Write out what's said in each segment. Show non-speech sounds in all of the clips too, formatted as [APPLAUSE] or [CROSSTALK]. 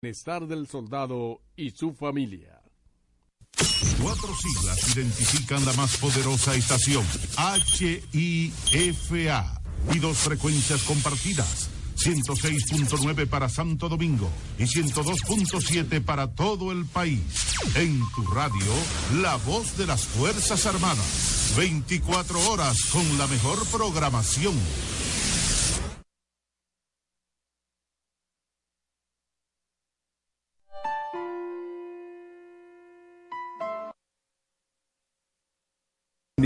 bienestar del soldado y su familia. Cuatro siglas identifican la más poderosa estación, HIFA, y dos frecuencias compartidas, 106.9 para Santo Domingo y 102.7 para todo el país. En tu radio, la voz de las Fuerzas Armadas, 24 horas con la mejor programación.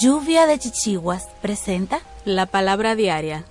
Lluvia de Chichiguas presenta la palabra diaria.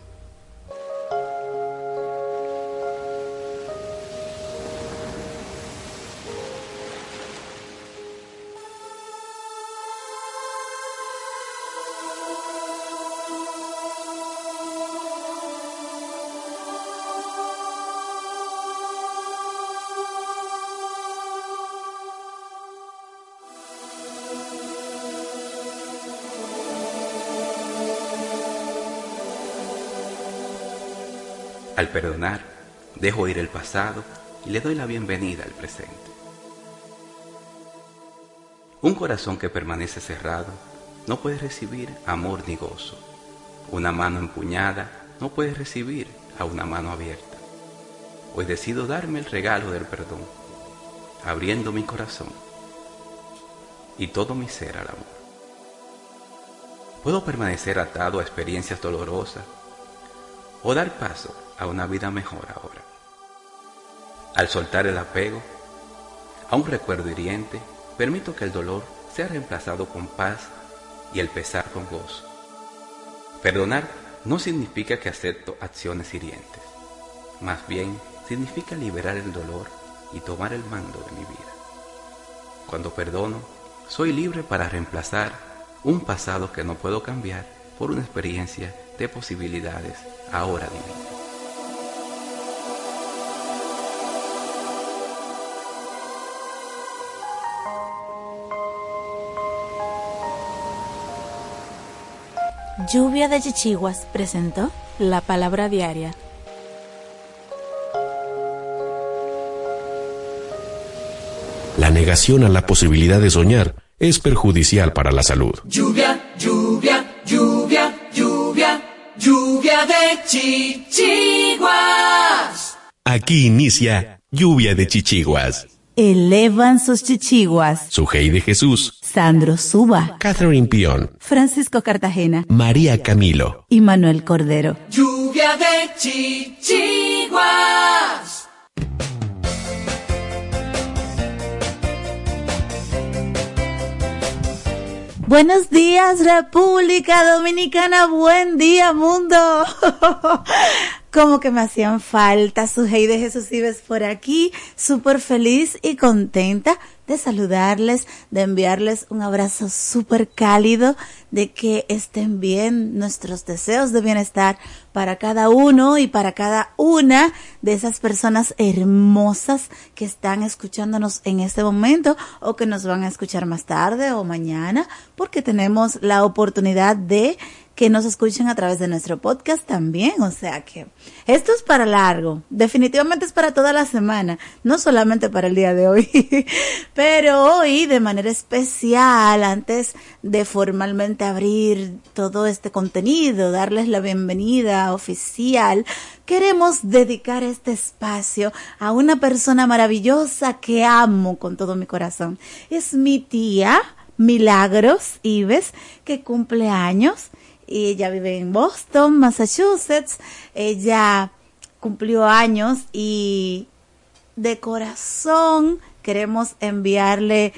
Al perdonar, dejo ir el pasado y le doy la bienvenida al presente. Un corazón que permanece cerrado no puede recibir amor ni gozo. Una mano empuñada no puede recibir a una mano abierta. Hoy decido darme el regalo del perdón, abriendo mi corazón y todo mi ser al amor. Puedo permanecer atado a experiencias dolorosas o dar paso a una vida mejor ahora. Al soltar el apego a un recuerdo hiriente, permito que el dolor sea reemplazado con paz y el pesar con gozo. Perdonar no significa que acepto acciones hirientes, más bien significa liberar el dolor y tomar el mando de mi vida. Cuando perdono, soy libre para reemplazar un pasado que no puedo cambiar por una experiencia de posibilidades ahora divina. Lluvia de Chichiguas presentó la palabra diaria. La negación a la posibilidad de soñar es perjudicial para la salud. Lluvia, lluvia, lluvia, lluvia, lluvia de chichiguas. Aquí inicia Lluvia de Chichiguas. Elevan sus chichiguas. Sujei de Jesús, Sandro Suba, Catherine Pion, Francisco Cartagena María Camilo. y Manuel Cordero. Lluvia de chichiguas. Buenos días, República Dominicana. Buen día, mundo. [LAUGHS] Como que me hacían falta su hey de Jesús Ives por aquí. Súper feliz y contenta de saludarles, de enviarles un abrazo súper cálido, de que estén bien nuestros deseos de bienestar para cada uno y para cada una de esas personas hermosas que están escuchándonos en este momento o que nos van a escuchar más tarde o mañana, porque tenemos la oportunidad de que nos escuchen a través de nuestro podcast también. O sea que esto es para largo. Definitivamente es para toda la semana, no solamente para el día de hoy. [LAUGHS] Pero hoy, de manera especial, antes de formalmente abrir todo este contenido, darles la bienvenida oficial, queremos dedicar este espacio a una persona maravillosa que amo con todo mi corazón. Es mi tía. Milagros Ives, que cumple años y ella vive en Boston, Massachusetts. Ella cumplió años y de corazón queremos enviarle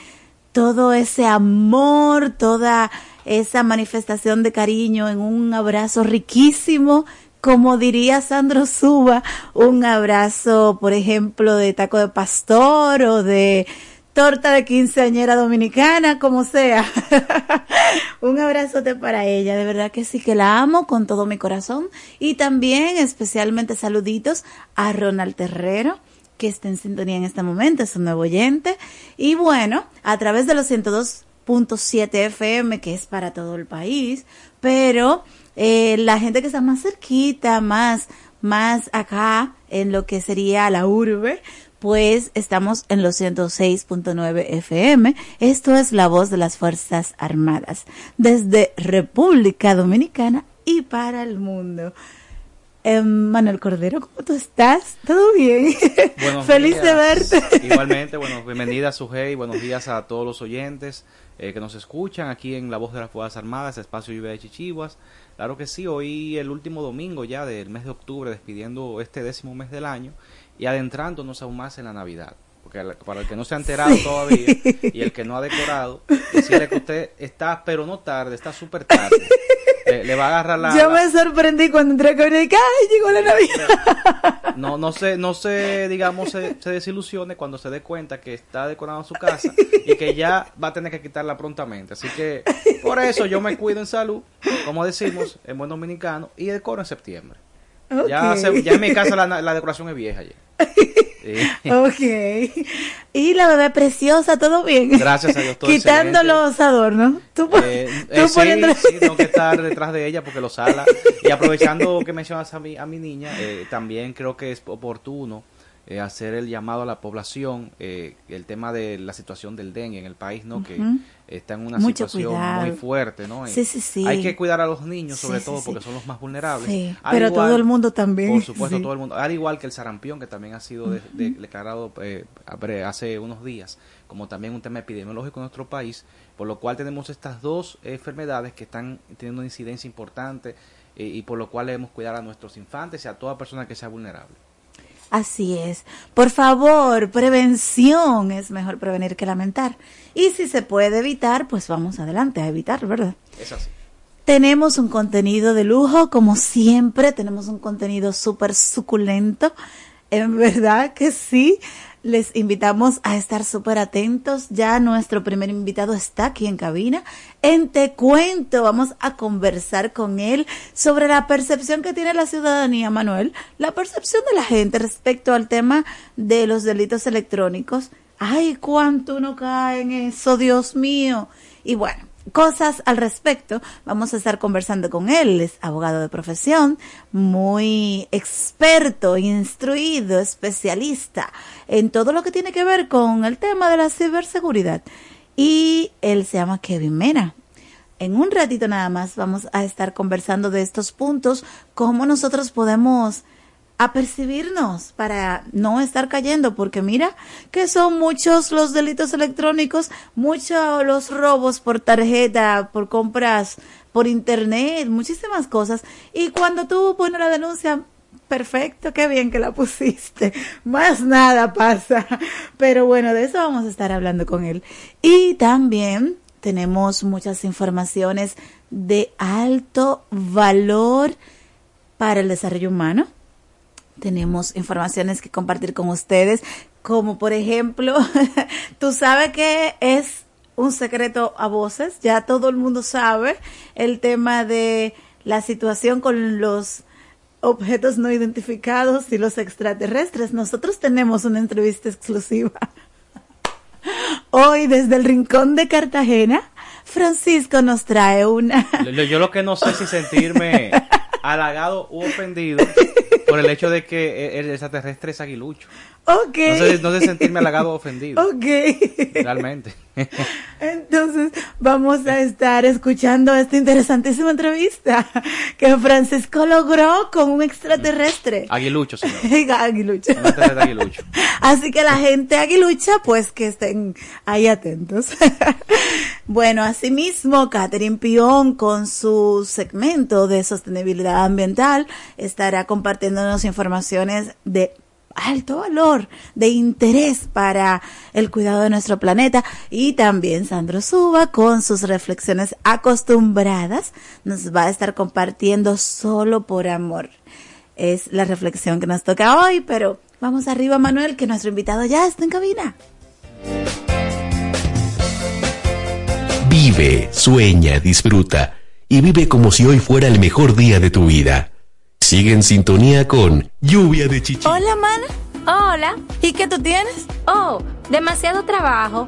todo ese amor, toda esa manifestación de cariño en un abrazo riquísimo como diría Sandro Suba, un abrazo, por ejemplo, de taco de pastor o de torta de quinceañera dominicana, como sea. [LAUGHS] un abrazote para ella, de verdad que sí que la amo con todo mi corazón. Y también especialmente saluditos a Ronald Terrero, que está en sintonía en este momento, es un nuevo oyente. Y bueno, a través de los 102.7 FM, que es para todo el país, pero eh, la gente que está más cerquita, más, más acá en lo que sería la urbe, pues estamos en los 106.9 FM. Esto es la voz de las Fuerzas Armadas desde República Dominicana y para el mundo. Eh, Manuel Cordero, ¿cómo tú estás? ¿Todo bien? [LAUGHS] Feliz de verte. Igualmente, bueno, bienvenida Sujei, buenos días a todos los oyentes eh, que nos escuchan aquí en La Voz de las Fuerzas Armadas, espacio lluvia de Chichiguas. Claro que sí, hoy el último domingo ya del mes de octubre, despidiendo este décimo mes del año y adentrándonos aún más en la Navidad. Porque para el que no se ha enterado todavía y el que no ha decorado, decirle que usted está, pero no tarde, está súper tarde. Le, va a agarrar la. Yo me sorprendí cuando entré con el ¡ay, llegó la Navidad! No, no se, no se, digamos, se, desilusione cuando se dé cuenta que está decorando su casa y que ya va a tener que quitarla prontamente. Así que, por eso yo me cuido en salud, como decimos en buen dominicano, y decoro en septiembre. Ya, ya, en mi casa la, la decoración es vieja ya. [LAUGHS] Ok. Y la bebé preciosa, ¿todo bien? Gracias a Dios, todo Quitando los adornos. Tú, eh, eh, sí, tengo que estar detrás de ella porque lo sala. Y aprovechando que mencionas a mi, a mi niña, eh, también creo que es oportuno eh, hacer el llamado a la población, eh, el tema de la situación del dengue en el país, ¿no? Que está en una situación muy fuerte, ¿no? Sí, sí, sí. Hay que cuidar a los niños, sobre todo, porque son los más vulnerables. pero todo el mundo también. Por supuesto, todo el mundo. Al igual que el sarampión, que también ha sido declarado eh, hace unos días, como también un tema epidemiológico en nuestro país, por lo cual tenemos estas dos enfermedades que están teniendo una incidencia importante y por lo cual debemos cuidar a nuestros infantes y a toda persona que sea vulnerable. Así es. Por favor, prevención es mejor prevenir que lamentar. Y si se puede evitar, pues vamos adelante a evitar, ¿verdad? Es así. Tenemos un contenido de lujo, como siempre, tenemos un contenido súper suculento. En verdad que sí les invitamos a estar súper atentos. Ya nuestro primer invitado está aquí en cabina. En Te Cuento vamos a conversar con él sobre la percepción que tiene la ciudadanía, Manuel, la percepción de la gente respecto al tema de los delitos electrónicos. Ay, cuánto uno cae en eso, Dios mío. Y bueno, cosas al respecto. Vamos a estar conversando con él. Es abogado de profesión, muy experto, instruido, especialista en todo lo que tiene que ver con el tema de la ciberseguridad. Y él se llama Kevin Mena. En un ratito nada más vamos a estar conversando de estos puntos, cómo nosotros podemos apercibirnos para no estar cayendo, porque mira que son muchos los delitos electrónicos, muchos los robos por tarjeta, por compras por internet, muchísimas cosas. Y cuando tú pones la denuncia, perfecto, qué bien que la pusiste. [LAUGHS] Más nada pasa. Pero bueno, de eso vamos a estar hablando con él. Y también tenemos muchas informaciones de alto valor para el desarrollo humano tenemos informaciones que compartir con ustedes, como por ejemplo, [LAUGHS] tú sabes que es un secreto a voces, ya todo el mundo sabe el tema de la situación con los objetos no identificados y los extraterrestres. Nosotros tenemos una entrevista exclusiva. [LAUGHS] Hoy desde el rincón de Cartagena, Francisco nos trae una... Yo lo que no sé si sentirme [LAUGHS] halagado u ofendido por el hecho de que el extraterrestre es aguilucho. Ok. No sé, sentirme halagado o ofendido. Ok. Realmente. [LAUGHS] Entonces, vamos a estar escuchando esta interesantísima entrevista que Francisco logró con un extraterrestre. Aguilucho, señor. [LAUGHS] aguilucho. aguilucho. Así que la gente aguilucha, pues que estén ahí atentos. [LAUGHS] bueno, asimismo, Catherine Pion con su segmento de sostenibilidad ambiental estará compartiéndonos informaciones de alto valor, de interés para el cuidado de nuestro planeta. Y también Sandro Suba, con sus reflexiones acostumbradas, nos va a estar compartiendo solo por amor. Es la reflexión que nos toca hoy, pero vamos arriba, Manuel, que nuestro invitado ya está en cabina. Vive, sueña, disfruta y vive como si hoy fuera el mejor día de tu vida. Sigue en sintonía con Lluvia de Chichi. Hola, mana. Hola. ¿Y qué tú tienes? Oh, demasiado trabajo,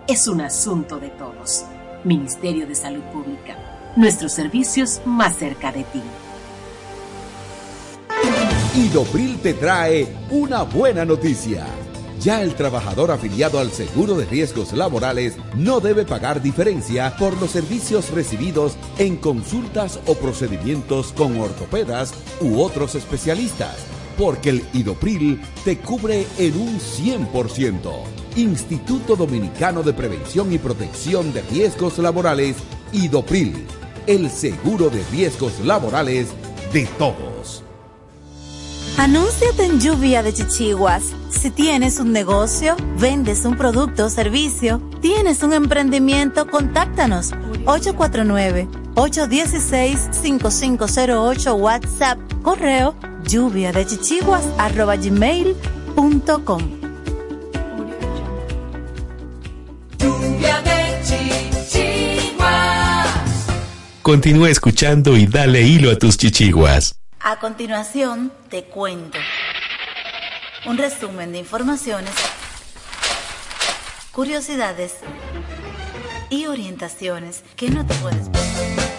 es un asunto de todos. Ministerio de Salud Pública. Nuestros servicios más cerca de ti. Idopril te trae una buena noticia. Ya el trabajador afiliado al seguro de riesgos laborales no debe pagar diferencia por los servicios recibidos en consultas o procedimientos con ortopedas u otros especialistas, porque el Idopril te cubre en un 100%. Instituto Dominicano de Prevención y Protección de Riesgos Laborales, IDOPRIL, el seguro de riesgos laborales de todos. Anúnciate en Lluvia de Chichiguas. Si tienes un negocio, vendes un producto o servicio, tienes un emprendimiento, contáctanos 849-816-5508 WhatsApp, correo lluvia de chichiguas arroba gmail.com. Lluvia de chichiguas. Continúa escuchando y dale hilo a tus chichiguas. A continuación, te cuento un resumen de informaciones, curiosidades y orientaciones que no te puedes perder.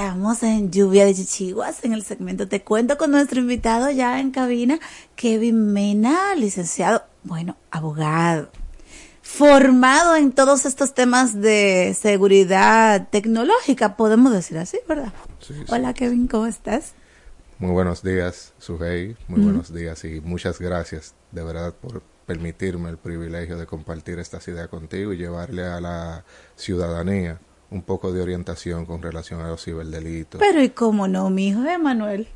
Estamos en Lluvia de Chichiguas, en el segmento Te Cuento con nuestro invitado ya en cabina, Kevin Mena, licenciado, bueno, abogado, formado en todos estos temas de seguridad tecnológica, podemos decir así, ¿verdad? Sí, sí. Hola Kevin, ¿cómo estás? Muy buenos días, Sujei. Muy Mm. buenos días y muchas gracias de verdad por permitirme el privilegio de compartir estas ideas contigo y llevarle a la ciudadanía un poco de orientación con relación a los ciberdelitos. Pero ¿y cómo no, mi hijo Emanuel?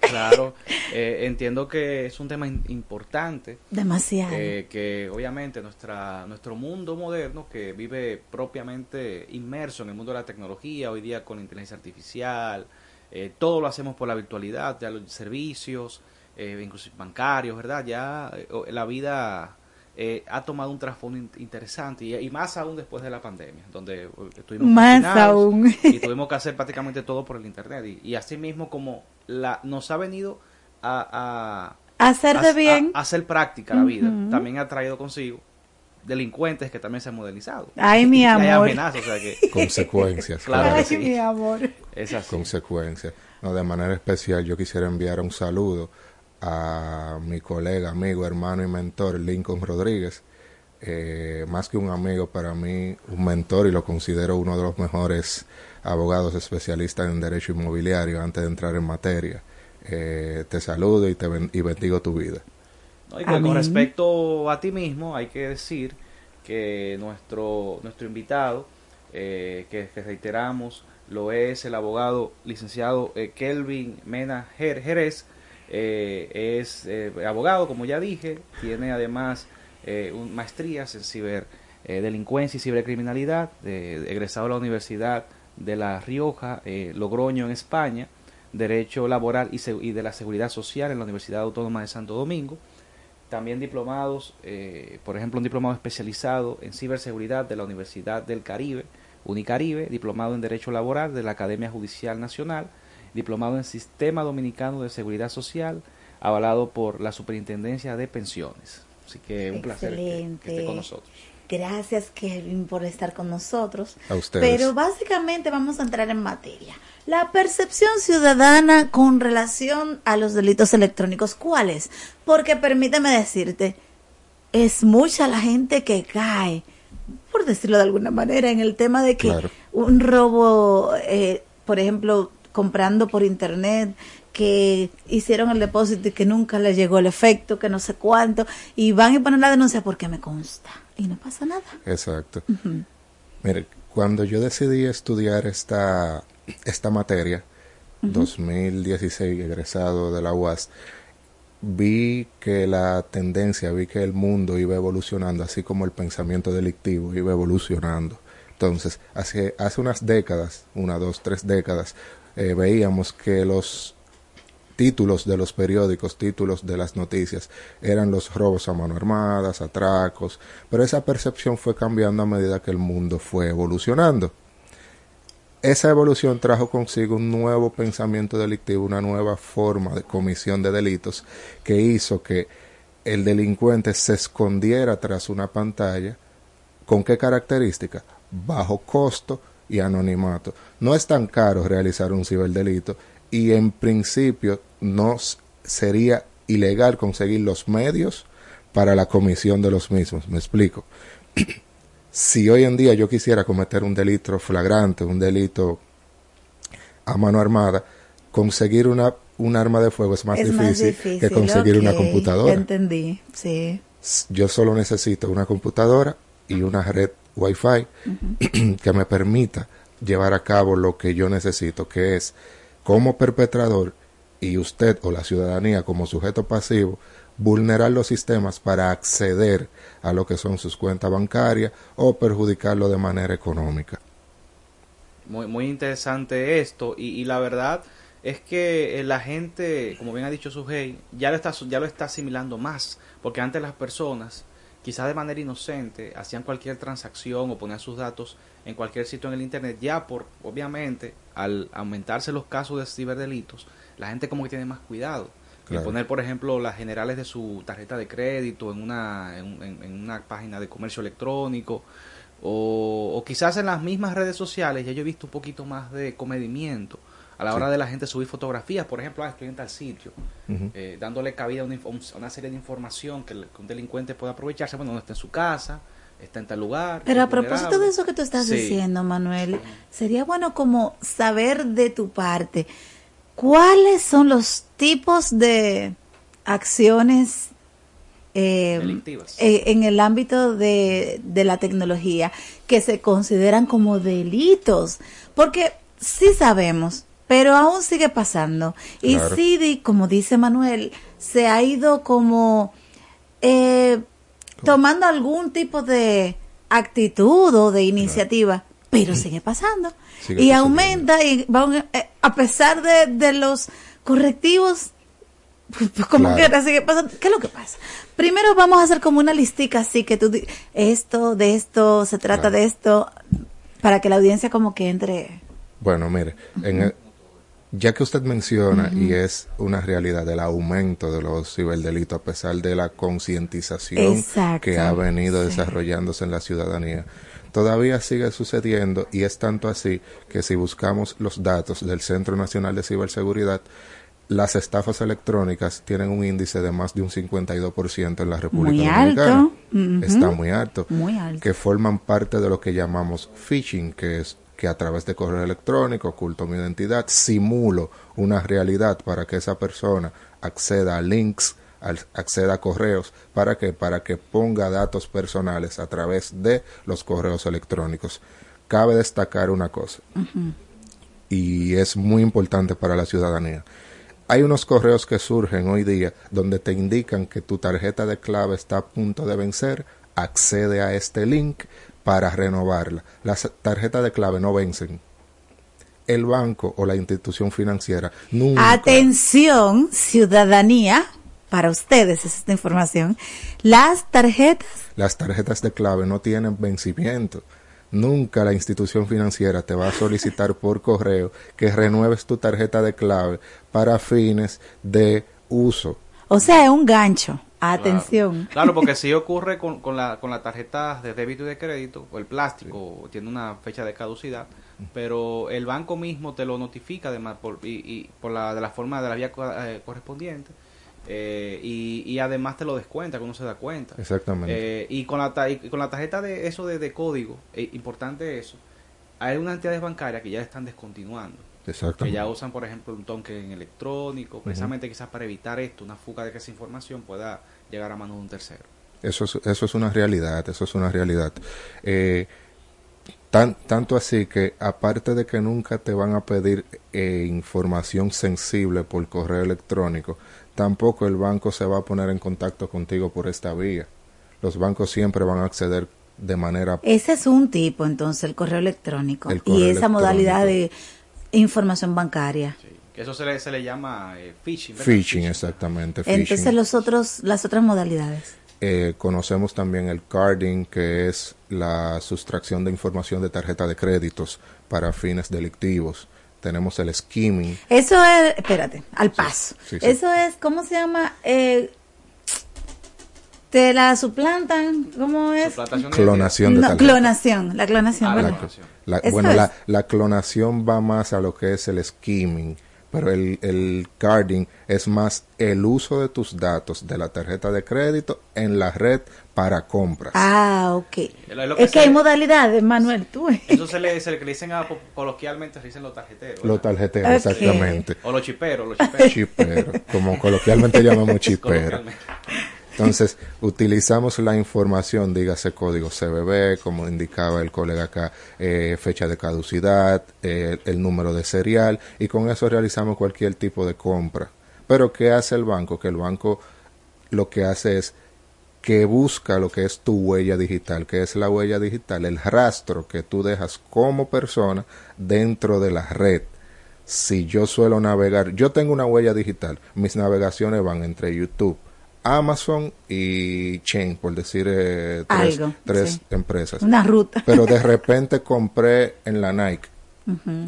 Claro, [LAUGHS] eh, entiendo que es un tema in- importante. Demasiado. eh, que obviamente nuestra, nuestro mundo moderno, que vive propiamente inmerso en el mundo de la tecnología, hoy día con la inteligencia artificial, eh, todo lo hacemos por la virtualidad, ya los servicios, eh, incluso bancarios, ¿verdad? Ya eh, la vida eh, ha tomado un trasfondo in- interesante y, y más aún después de la pandemia, donde eh, estuvimos Más aún. y [LAUGHS] tuvimos que hacer prácticamente todo por el internet y, y así mismo como la nos ha venido a, a Hacer de a- bien. a- a hacer práctica la vida también ha traído consigo delincuentes que también se han modernizado Ay, mi Y hay amor. amenazas, o sea que [LAUGHS] Consecuencias, claro Ay, sí. mi amor. es así consecuencias. No, de manera especial yo quisiera enviar un saludo a mi colega, amigo, hermano y mentor Lincoln Rodríguez. Eh, más que un amigo para mí, un mentor y lo considero uno de los mejores abogados especialistas en derecho inmobiliario antes de entrar en materia. Eh, te saludo y te ben- y bendigo tu vida. ¿no? Y con, respecto a ti mismo hay que decir que nuestro nuestro invitado eh, que, que reiteramos lo es el abogado licenciado eh, Kelvin Mena Jer- Jerez eh, es eh, abogado como ya dije tiene además eh, un- maestrías en ciber eh, delincuencia y cibercriminalidad egresado de la Universidad de La Rioja Logroño en España Derecho Laboral y, y de la Seguridad Social en la Universidad Autónoma de Santo Domingo. También diplomados, por ejemplo, un diplomado especializado en ciberseguridad de la Universidad del Caribe, Unicaribe, diplomado en Derecho Laboral de la Academia Judicial Nacional, diplomado en Sistema Dominicano de Seguridad Social, avalado por la Superintendencia de Pensiones. Así que un placer que- esté con nosotros. Gracias, Kevin, por estar con nosotros. A ustedes. Pero básicamente vamos a entrar en materia. La percepción ciudadana con relación a los delitos electrónicos, ¿cuál es? Porque permíteme decirte, es mucha la gente que cae, por decirlo de alguna manera, en el tema de que Claro. un robo, eh, por ejemplo, comprando por internet, que hicieron el depósito y que nunca le llegó el efecto, que no sé cuánto, y van y ponen la denuncia porque me consta. Y no pasa nada. Exacto. Mire, cuando yo decidí estudiar esta, esta materia, 2016, egresado de la UAS, vi que la tendencia, vi que el mundo iba evolucionando, así como el pensamiento delictivo iba evolucionando. Entonces, hace, hace unas décadas, una, dos, tres décadas, eh, veíamos que los títulos de los periódicos, títulos de las noticias, eran los robos a mano armadas, atracos, pero esa percepción fue cambiando a medida que el mundo fue evolucionando. Esa evolución trajo consigo un nuevo pensamiento delictivo, una nueva forma de comisión de delitos que hizo que el delincuente se escondiera tras una pantalla. ¿Con qué característica? Bajo costo y anonimato. No es tan caro realizar un ciberdelito y en principio no sería ilegal conseguir los medios para la comisión de los mismos. Me explico. [CLEARS THROAT] si hoy en día yo quisiera cometer un delito flagrante, un delito a mano armada, conseguir una, un arma de fuego es más, es difícil, más difícil que conseguir una computadora. entendí, sí. Yo solo necesito una computadora y una red Wi-Fi [CLEARS THROAT] que me permita llevar a cabo lo que yo necesito, que es como perpetrador y usted o la ciudadanía como sujeto pasivo vulnerar los sistemas para acceder a lo que son sus cuentas bancarias o perjudicarlo de manera económica. Muy, muy interesante esto y, la verdad es que eh, la gente, como bien ha dicho Sujei, ya lo está ya lo está asimilando más, porque antes las personas, quizás de manera inocente, hacían cualquier transacción o ponían sus datos en cualquier sitio en el internet, ya por obviamente al aumentarse los casos de ciberdelitos, la gente como que tiene más cuidado. Claro. Poner, por ejemplo, las generales de su tarjeta de crédito en una, en, en- en una página de comercio electrónico o, o quizás en las mismas redes sociales ya yo he visto un poquito más de comedimiento a la hora de la gente subir fotografías, por ejemplo, ah, estoy en tal sitio, eh, dándole cabida a una, a una serie de información que, el- que un delincuente pueda aprovecharse, bueno, no está en su casa, está en tal lugar. Pero a propósito vulnerable. de eso que tú estás Sí. diciendo, Manuel, sería bueno como saber de tu parte cuáles son los tipos de acciones eh, Delictivas. eh, en el ámbito de, de la tecnología que se consideran como delitos, porque sí sabemos, pero aún sigue pasando. Y Claro. sí, di- como dice Manuel, se ha ido como eh, tomando algún tipo de actitud o de iniciativa, pero sigue pasando. Sigue y aumenta y va, eh, a pesar de, de los correctivos, pues [LAUGHS] como Claro. quiera sigue pasando. ¿Qué es lo que pasa? Primero vamos a hacer como una listica así que tú esto, de esto, se trata de esto, para que la audiencia como que entre. Bueno, mire, en el- ya que usted menciona y es una realidad el aumento de los ciberdelitos a pesar de la concientización que ha venido sí. desarrollándose en la ciudadanía, todavía sigue sucediendo y es tanto así que si buscamos los datos del Centro Nacional de Ciberseguridad, las estafas electrónicas tienen un índice de más de un 52% en la República Muy Dominicana. alto. Está muy alto Muy alto. que forman parte de lo que llamamos phishing, que es que a través de correo electrónico oculto mi identidad, simulo una realidad para que esa persona acceda a links, acceda a correos, para que para que ponga datos personales a través de los correos electrónicos. Cabe destacar una cosa y es muy importante para la ciudadanía. Hay unos correos que surgen hoy día donde te indican que tu tarjeta de clave está a punto de vencer, accede a este link para renovarla. Las tarjetas de clave no vencen. El banco o la institución financiera nunca Atención, ciudadanía, para ustedes es esta información. Las tarjetas Las tarjetas de clave no tienen vencimiento. Nunca la institución financiera te va a solicitar [LAUGHS] por correo que renueves tu tarjeta de clave para fines de uso. O sea, es un gancho. Atención. Claro, porque [LAUGHS] si ocurre con, con, la, con las tarjetas de débito y de crédito, o el plástico tiene una fecha de caducidad, pero el banco mismo te lo notifica además por, y, y por la, de la forma de la vía eh, correspondiente. eh, y, y además te lo descuenta, que uno se da cuenta. Exactamente. Eh, y, con la, ta- y con la tarjeta de eso de, de código, eh, importante eso, hay unas entidades bancarias que ya están descontinuando. Que ya usan, por ejemplo, un token electrónico, precisamente quizás para evitar esto, una fuga de que esa información pueda llegar a manos de un tercero. Eso es, eso es una realidad, eso es una realidad. Eh, tan, tanto así que aparte de que nunca te van a pedir eh, información sensible por correo electrónico, tampoco el banco se va a poner en contacto contigo por esta vía. Los bancos siempre van a acceder de manera Ese es un tipo, entonces, el correo electrónico. El correo y esa electrónico. modalidad de información bancaria. Que eso se le, se le llama eh, phishing. ¿verdad? phishing, exactamente. Phishing. Entonces, los otros, las otras modalidades. Eh, conocemos también el carding, que es la sustracción de información de tarjeta de créditos para fines delictivos. Tenemos el skimming, Eso es, espérate, al paso. sí, sí. Eso es, ¿cómo se llama? Eh, te la suplantan, ¿cómo es? Clonación de No, clonación, la clonación, Ah, la clonación. La- bueno, la, la clonación va más a lo que es el skimming, pero el, el carding es más el uso de tus datos de la tarjeta de crédito en la red para compras. Ah, ok. Es que Es que se- hay modalidades, Manuel, tú. ves. Eso se le, se le dicen a, coloquialmente, se dicen los tarjeteros. Los tarjeteros, Ok. exactamente. O los chiperos, los chiperos. Chipero, como coloquialmente [LAUGHS] llamamos chipero. Entonces, [LAUGHS] utilizamos la información, dígase código CBB, como indicaba el colega acá, eh, fecha de caducidad, el número de serial, y con eso realizamos cualquier tipo de compra. Pero, ¿qué hace el banco? Que el banco lo que hace es que busca lo que es tu huella digital, que es la huella digital, el rastro que tú dejas como persona dentro de la red. Si yo suelo navegar, yo tengo una huella digital, mis navegaciones van entre YouTube, Amazon y Chain, por decir eh, tres, Algo, tres sí. empresas. Una ruta. Pero de repente compré en la Nike.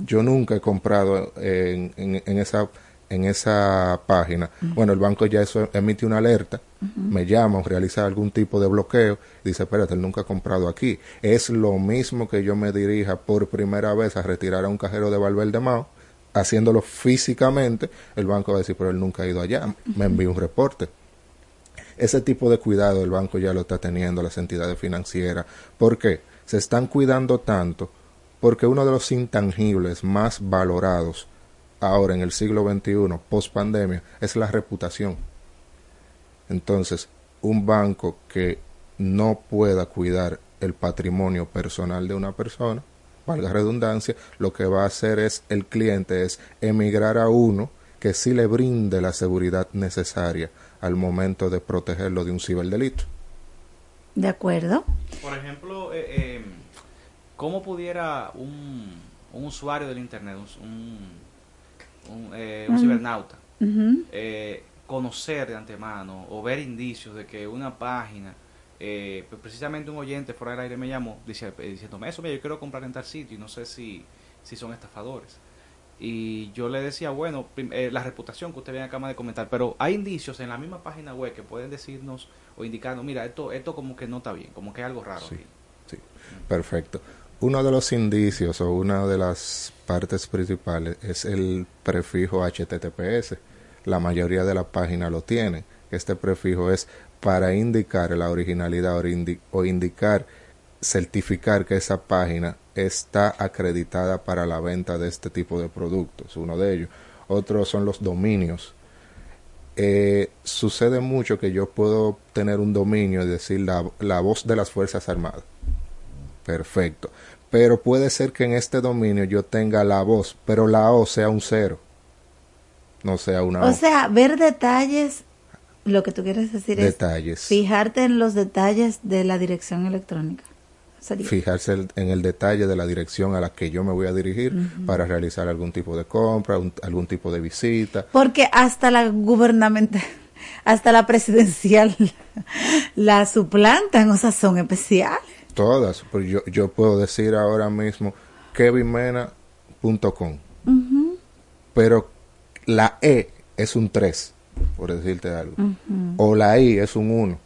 Yo nunca he comprado en, en- en esa en esa página. Bueno, el banco ya eso emite una alerta, me llama, realiza algún tipo de bloqueo, dice, espérate, él nunca ha comprado aquí. Es lo mismo que yo me dirija por primera vez a retirar a un cajero de Valverde Mao, haciéndolo físicamente, el banco va a decir, pero él nunca ha ido allá, me envía un reporte. Ese tipo de cuidado el banco ya lo está teniendo, las entidades financieras. ¿Por qué? Se están cuidando tanto porque uno de los intangibles más valorados ahora en el siglo XXI, post pandemia, es la reputación. Entonces, un banco que no pueda cuidar el patrimonio personal de una persona, valga redundancia, lo que va a hacer es el cliente es emigrar a uno que sí le brinde la seguridad necesaria al momento de protegerlo de un ciberdelito. ¿De acuerdo? Por ejemplo, eh, eh, ¿cómo pudiera un, un usuario del Internet, un, un, eh, un cibernauta, eh, conocer de antemano o ver indicios de que una página, eh, pues precisamente un oyente fuera del aire me llamó dice- diciéndome eso, mira, yo quiero comprar en tal sitio y no sé si, si son estafadores. Y yo le decía, bueno, eh, la reputación que usted bien acaba de comentar, pero hay indicios en la misma página web que pueden decirnos o indicarnos, mira, esto, esto como que no está bien, como que hay algo raro. aquí. Sí, perfecto. Uno de los indicios o una de las partes principales es el prefijo HTTPS. La mayoría de las páginas lo tienen. Este prefijo es para indicar la originalidad o, indi- o indicar, certificar que esa página está acreditada para la venta de este tipo de productos. Uno de ellos. Otros son los dominios. Eh, sucede mucho que yo puedo tener un dominio y decir la, la voz de las Fuerzas Armadas. Perfecto. Pero puede ser que en este dominio yo tenga la voz, pero la O sea un cero. No sea una O O. sea, ver detalles, lo que tú quieres decir Detalles. es fijarte en los detalles de la dirección electrónica. Sería. Fijarse en el detalle de la dirección a la que yo me voy a dirigir para realizar algún tipo de compra, un- algún tipo de visita. Porque hasta la gubernamental, [LAUGHS] hasta la presidencial [LAUGHS] la suplantan, o sea, son especiales. Todas. Pues yo, yo puedo decir ahora mismo kevinmena.com. Ujú, pero la E es un 3, por decirte algo. O la I es un 1.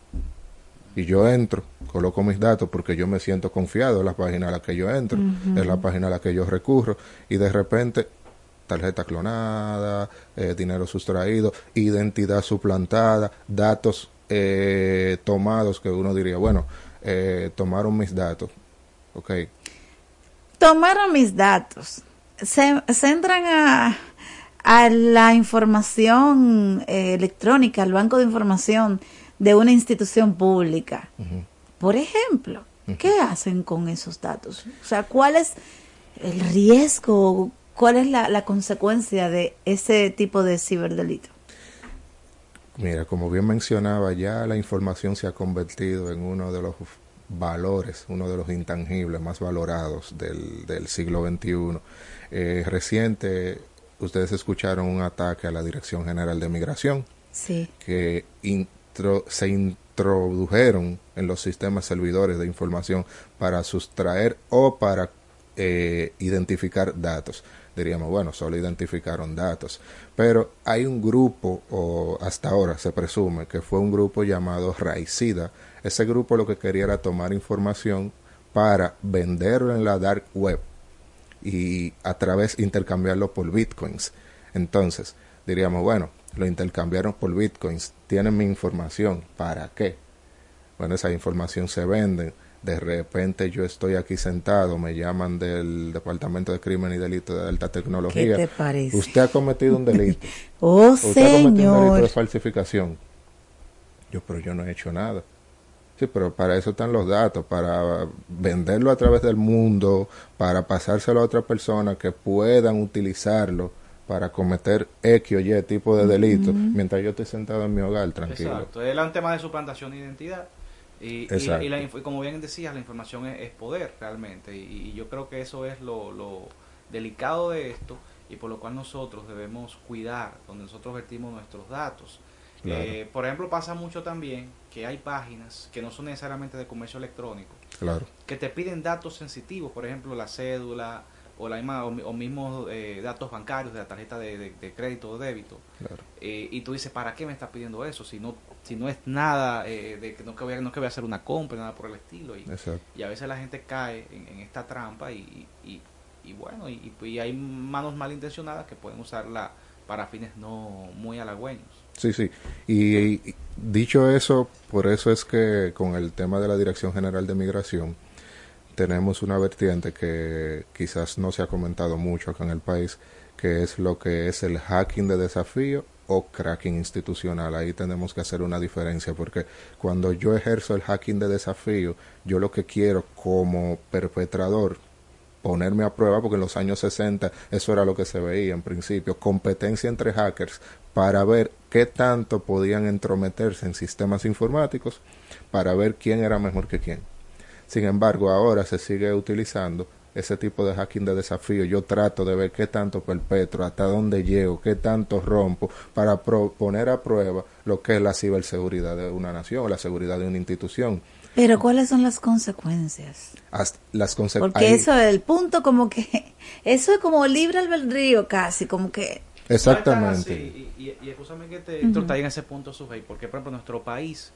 Y yo entro, coloco mis datos porque yo me siento confiado en la página a la que yo entro, Ujú. es la página a la que yo recurro, y de repente tarjeta clonada, eh, dinero sustraído, identidad suplantada, datos eh, tomados que uno diría, bueno, eh, tomaron mis datos. Ok, Tomaron mis datos. Se, se entran a, a la información eh, electrónica, al banco de información de una institución pública. Por ejemplo, ¿qué hacen con esos datos? O sea, ¿cuál es el riesgo? ¿Cuál es la, la consecuencia de ese tipo de ciberdelito? Mira, como bien mencionaba, ya la información se ha convertido en uno de los valores, uno de los intangibles más valorados del, del siglo XXI. Eh, reciente, ustedes escucharon un ataque a la Dirección General de Migración Sí. que intro- se introdujeron en los sistemas servidores de información para sustraer o para eh, identificar datos. Diríamos, bueno, solo identificaron datos. Pero hay un grupo, o hasta ahora se presume que fue un grupo llamado Raicida. Ese grupo lo que quería era tomar información para venderlo en la dark web y a través intercambiarlo por bitcoins. Entonces, diríamos, bueno, lo intercambiaron por bitcoins, tienen mi información, ¿para qué? Bueno, esa información se vende. De repente yo estoy aquí sentado, me llaman del Departamento de Crimen y Delito de Alta Tecnología. ¿Qué te parece? Usted ha cometido un delito. [LAUGHS] Oh, Usted ha cometido un delito de falsificación. Yo, pero yo no he hecho nada. Sí, pero para eso están los datos, para venderlo a través del mundo, para pasárselo a otra persona que puedan utilizarlo para cometer X o Y tipo de delito, Ujú. mientras yo estoy sentado en mi hogar tranquilo. Exacto, es un tema de suplantación de identidad. Y, y la- Exacto. y la inf- y como bien decías, la información es, es poder realmente. Y, yo creo que eso es lo, lo delicado de esto y por lo cual nosotros debemos cuidar donde nosotros vertimos nuestros datos. Claro. Eh, por ejemplo, pasa mucho también que hay páginas que no son necesariamente de comercio electrónico, Claro. que te piden datos sensitivos, por ejemplo, la cédula o, la misma, o, mi- o mismos eh, datos bancarios de la tarjeta de, de- de crédito o débito. Claro. Eh, y tú dices, ¿para qué me está pidiendo eso? Si no, si no es nada, eh, de que no que, voy a, no que voy a hacer una compra, nada por el estilo. Y, y a veces la gente cae en, en esta trampa y, y- y bueno, y, y hay manos malintencionadas que pueden usarla para fines no muy halagüeños. Sí, sí. Y dicho eso, por eso es que con el tema de la Dirección General de Migración tenemos una vertiente que quizás no se ha comentado mucho acá en el país, que es lo que es el hacking de desafío o cracking institucional. Ahí tenemos que hacer una diferencia porque cuando yo ejerzo el hacking de desafío, yo lo que quiero como perpetrador ponerme a prueba, porque en los años 60 eso era lo que se veía en principio, competencia entre hackers para ver qué tanto podían entrometerse en sistemas informáticos, para ver quién era mejor que quién. Sin embargo, ahora se sigue utilizando ese tipo de hacking de desafío. Yo trato de ver qué tanto perpetro, hasta dónde llego, qué tanto rompo, para poner a prueba lo que es la ciberseguridad de una nación o la seguridad de una institución. Pero ¿cuáles son las consecuencias? las Porque eso es el punto como que, [LAUGHS] eso es como libre albedrío casi, como que... Exactamente. y, y, escúchame que te uh en ese punto, Sujei, porque por ejemplo nuestro país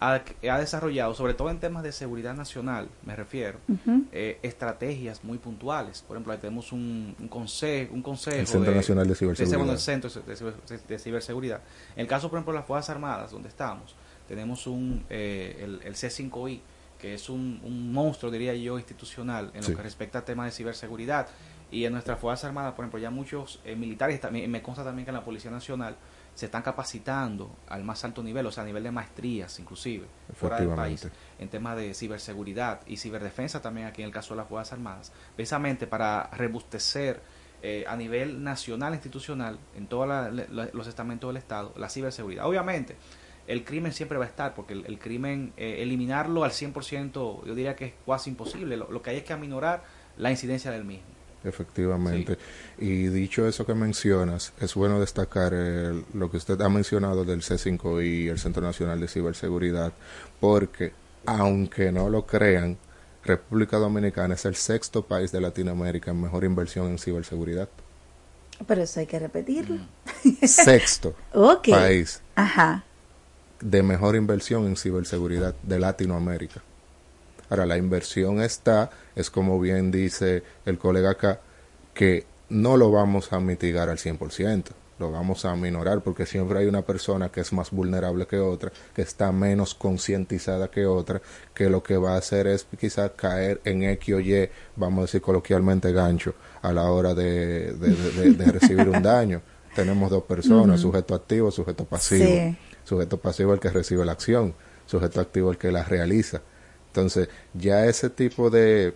ha, desarrollado, sobre todo en temas de seguridad nacional, me refiero, eh, estrategias muy puntuales. Por ejemplo, ahí tenemos un, consejo, un consejo... El Centro Nacional de Ciberseguridad. el Centro de, Ciberseguridad. En el caso, por ejemplo, de las Fuerzas Armadas, donde estamos, tenemos un, eh, el, el C5I, que es un, un, monstruo, diría yo, institucional en lo que respecta a temas de ciberseguridad. Y en nuestras Fuerzas Armadas, por ejemplo, ya muchos eh, militares, también me consta también que en la Policía Nacional se están capacitando al más alto nivel, o sea, a nivel de maestrías inclusive, fuera del país, en temas de ciberseguridad y ciberdefensa también aquí en el caso de las Fuerzas Armadas, precisamente para rebustecer eh, a nivel nacional, institucional, en todos los estamentos del Estado, la ciberseguridad. Obviamente, el crimen siempre va a estar, porque el, crimen, eh, eliminarlo al 100%, yo diría que es casi imposible. Lo, que hay es que aminorar la incidencia del mismo. Efectivamente. Y dicho eso que mencionas, es bueno destacar lo que usted ha mencionado del C5 y el Centro Nacional de Ciberseguridad, porque aunque no lo crean, República Dominicana es el sexto país de Latinoamérica en mejor inversión en ciberseguridad. Pero eso hay que repetirlo. Sexto [LAUGHS] país. Ajá de mejor inversión en ciberseguridad de Latinoamérica. Ahora, la inversión está, es como bien dice el colega acá, que no lo vamos a mitigar al 100%, lo vamos a minorar porque siempre hay una persona que es más vulnerable que otra, que está menos concientizada que otra, que lo que va a hacer es quizás caer en X o Y, vamos a decir coloquialmente gancho, a la hora de, de, recibir un daño. Tenemos dos personas, sujeto activo, sujeto pasivo. Sujeto pasivo el que recibe la acción, sujeto activo el que la realiza. Entonces, ya ese tipo de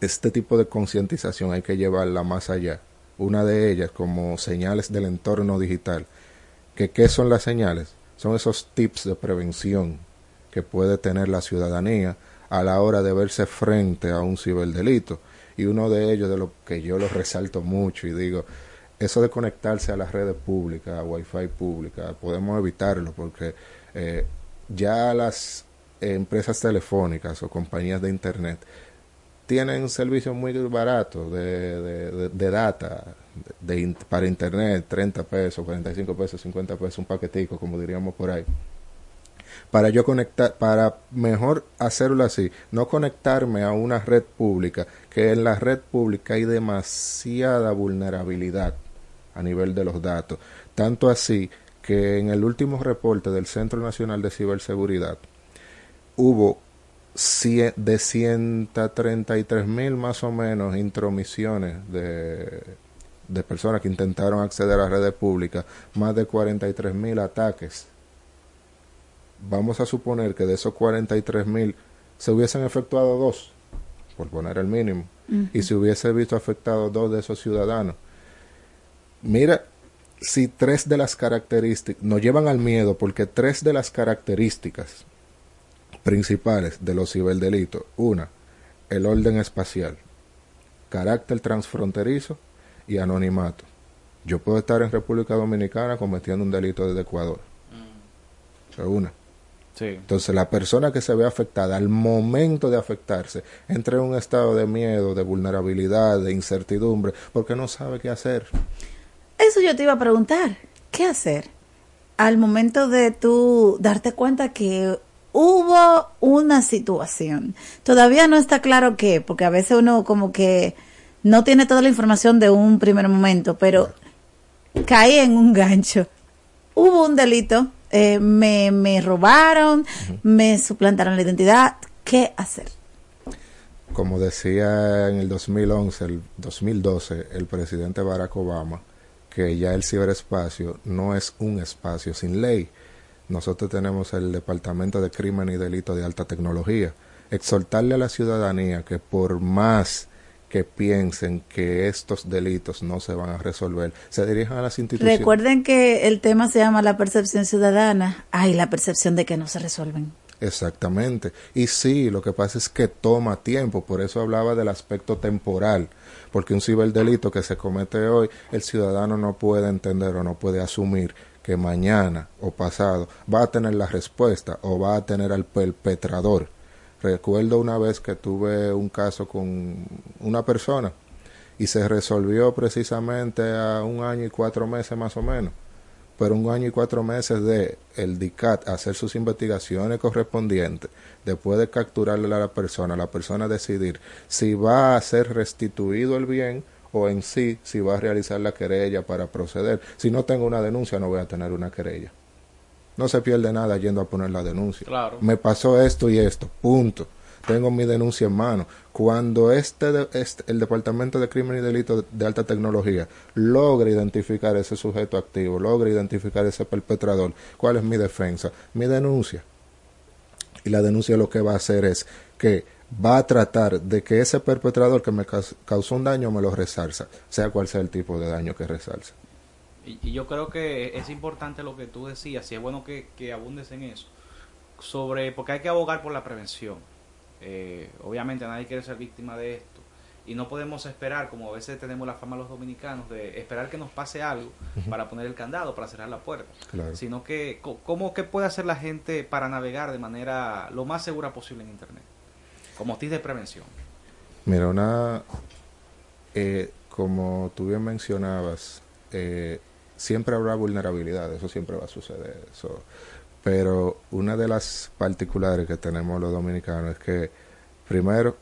este tipo de concientización hay que llevarla más allá. Una de ellas como señales del entorno digital. ¿Que, ¿Qué son las señales? Son esos tips de prevención que puede tener la ciudadanía a la hora de verse frente a un ciberdelito. Y uno de ellos, de lo que yo lo resalto mucho y digo, eso de conectarse a las redes públicas, a Wi-Fi pública, podemos evitarlo porque eh, ya las empresas telefónicas o compañías de Internet tienen servicios muy baratos de, de, data de, para Internet, 30 pesos, 45 pesos, 50 pesos, un paquetico, como diríamos por ahí. Para yo conectar, para mejor hacerlo así, no conectarme a una red pública, que en la red pública hay demasiada vulnerabilidad a nivel de los datos. Tanto así que en el último reporte del Centro Nacional de Ciberseguridad hubo de 133 mil más o menos intromisiones de, de personas que intentaron acceder a redes públicas, más de 43 mil ataques. Vamos a suponer que de esos 43 mil se hubiesen efectuado dos, por poner el mínimo, y se hubiese visto afectados dos de esos ciudadanos Mira, si tres de las características nos llevan al miedo porque tres de las características principales de los ciberdelitos, una, el orden espacial, carácter transfronterizo y anonimato. Yo puedo estar en República Dominicana cometiendo un delito desde Ecuador. Mm. una. Entonces la persona que se ve afectada al momento de afectarse entra en un estado de miedo, de vulnerabilidad, de incertidumbre, porque no sabe qué hacer. Eso yo te iba a preguntar, ¿qué hacer al momento de tú darte cuenta que hubo una situación? Todavía no está claro qué, porque a veces uno como que no tiene toda la información de un primer momento, pero caí en un gancho. Hubo un delito, eh, me, me robaron, me suplantaron la identidad. ¿Qué hacer? Como decía en el 2011, el 2012, el presidente Barack Obama, que ya el ciberespacio no es un espacio sin ley. Nosotros tenemos el Departamento de Crimen y Delito de Alta Tecnología. Exhortarle a la ciudadanía que por más que piensen que estos delitos no se van a resolver, se dirijan a las instituciones. Recuerden que el tema se llama la percepción ciudadana. Ay, la percepción de que no se resuelven. Exactamente. Y sí, lo que pasa es que toma tiempo, por eso hablaba del aspecto temporal, porque un ciberdelito que se comete hoy, el ciudadano no puede entender o no puede asumir que mañana o pasado va a tener la respuesta o va a tener al perpetrador. Recuerdo una vez que tuve un caso con una persona y se resolvió precisamente a un año y cuatro meses más o menos pero un año y cuatro meses de el DICAT hacer sus investigaciones correspondientes, después de capturarle a la persona, la persona decidir si va a ser restituido el bien o en sí si va a realizar la querella para proceder. Si no tengo una denuncia no voy a tener una querella. No se pierde nada yendo a poner la denuncia. Claro. Me pasó esto y esto, punto tengo mi denuncia en mano. Cuando este, este, el Departamento de Crimen y Delito de Alta Tecnología logra identificar ese sujeto activo, logra identificar ese perpetrador, ¿cuál es mi defensa? Mi denuncia. Y la denuncia lo que va a hacer es que va a tratar de que ese perpetrador que me causó un daño me lo resarza, sea cual sea el tipo de daño que resalza. Y, y, yo creo que es importante lo que tú decías, y es bueno que, que abundes en eso, sobre, porque hay que abogar por la prevención eh, obviamente nadie quiere ser víctima de esto. Y no podemos esperar, como a veces tenemos la fama los dominicanos, de esperar que nos pase algo para poner el candado, para cerrar la puerta. Sino que, ¿cómo que puede hacer la gente para navegar de manera lo más segura posible en Internet? Como tips de prevención. Mira, una, eh, como tú bien mencionabas, eh, siempre habrá vulnerabilidad, eso siempre va a suceder. Eso, pero una de las particulares que tenemos los dominicanos es que, primero,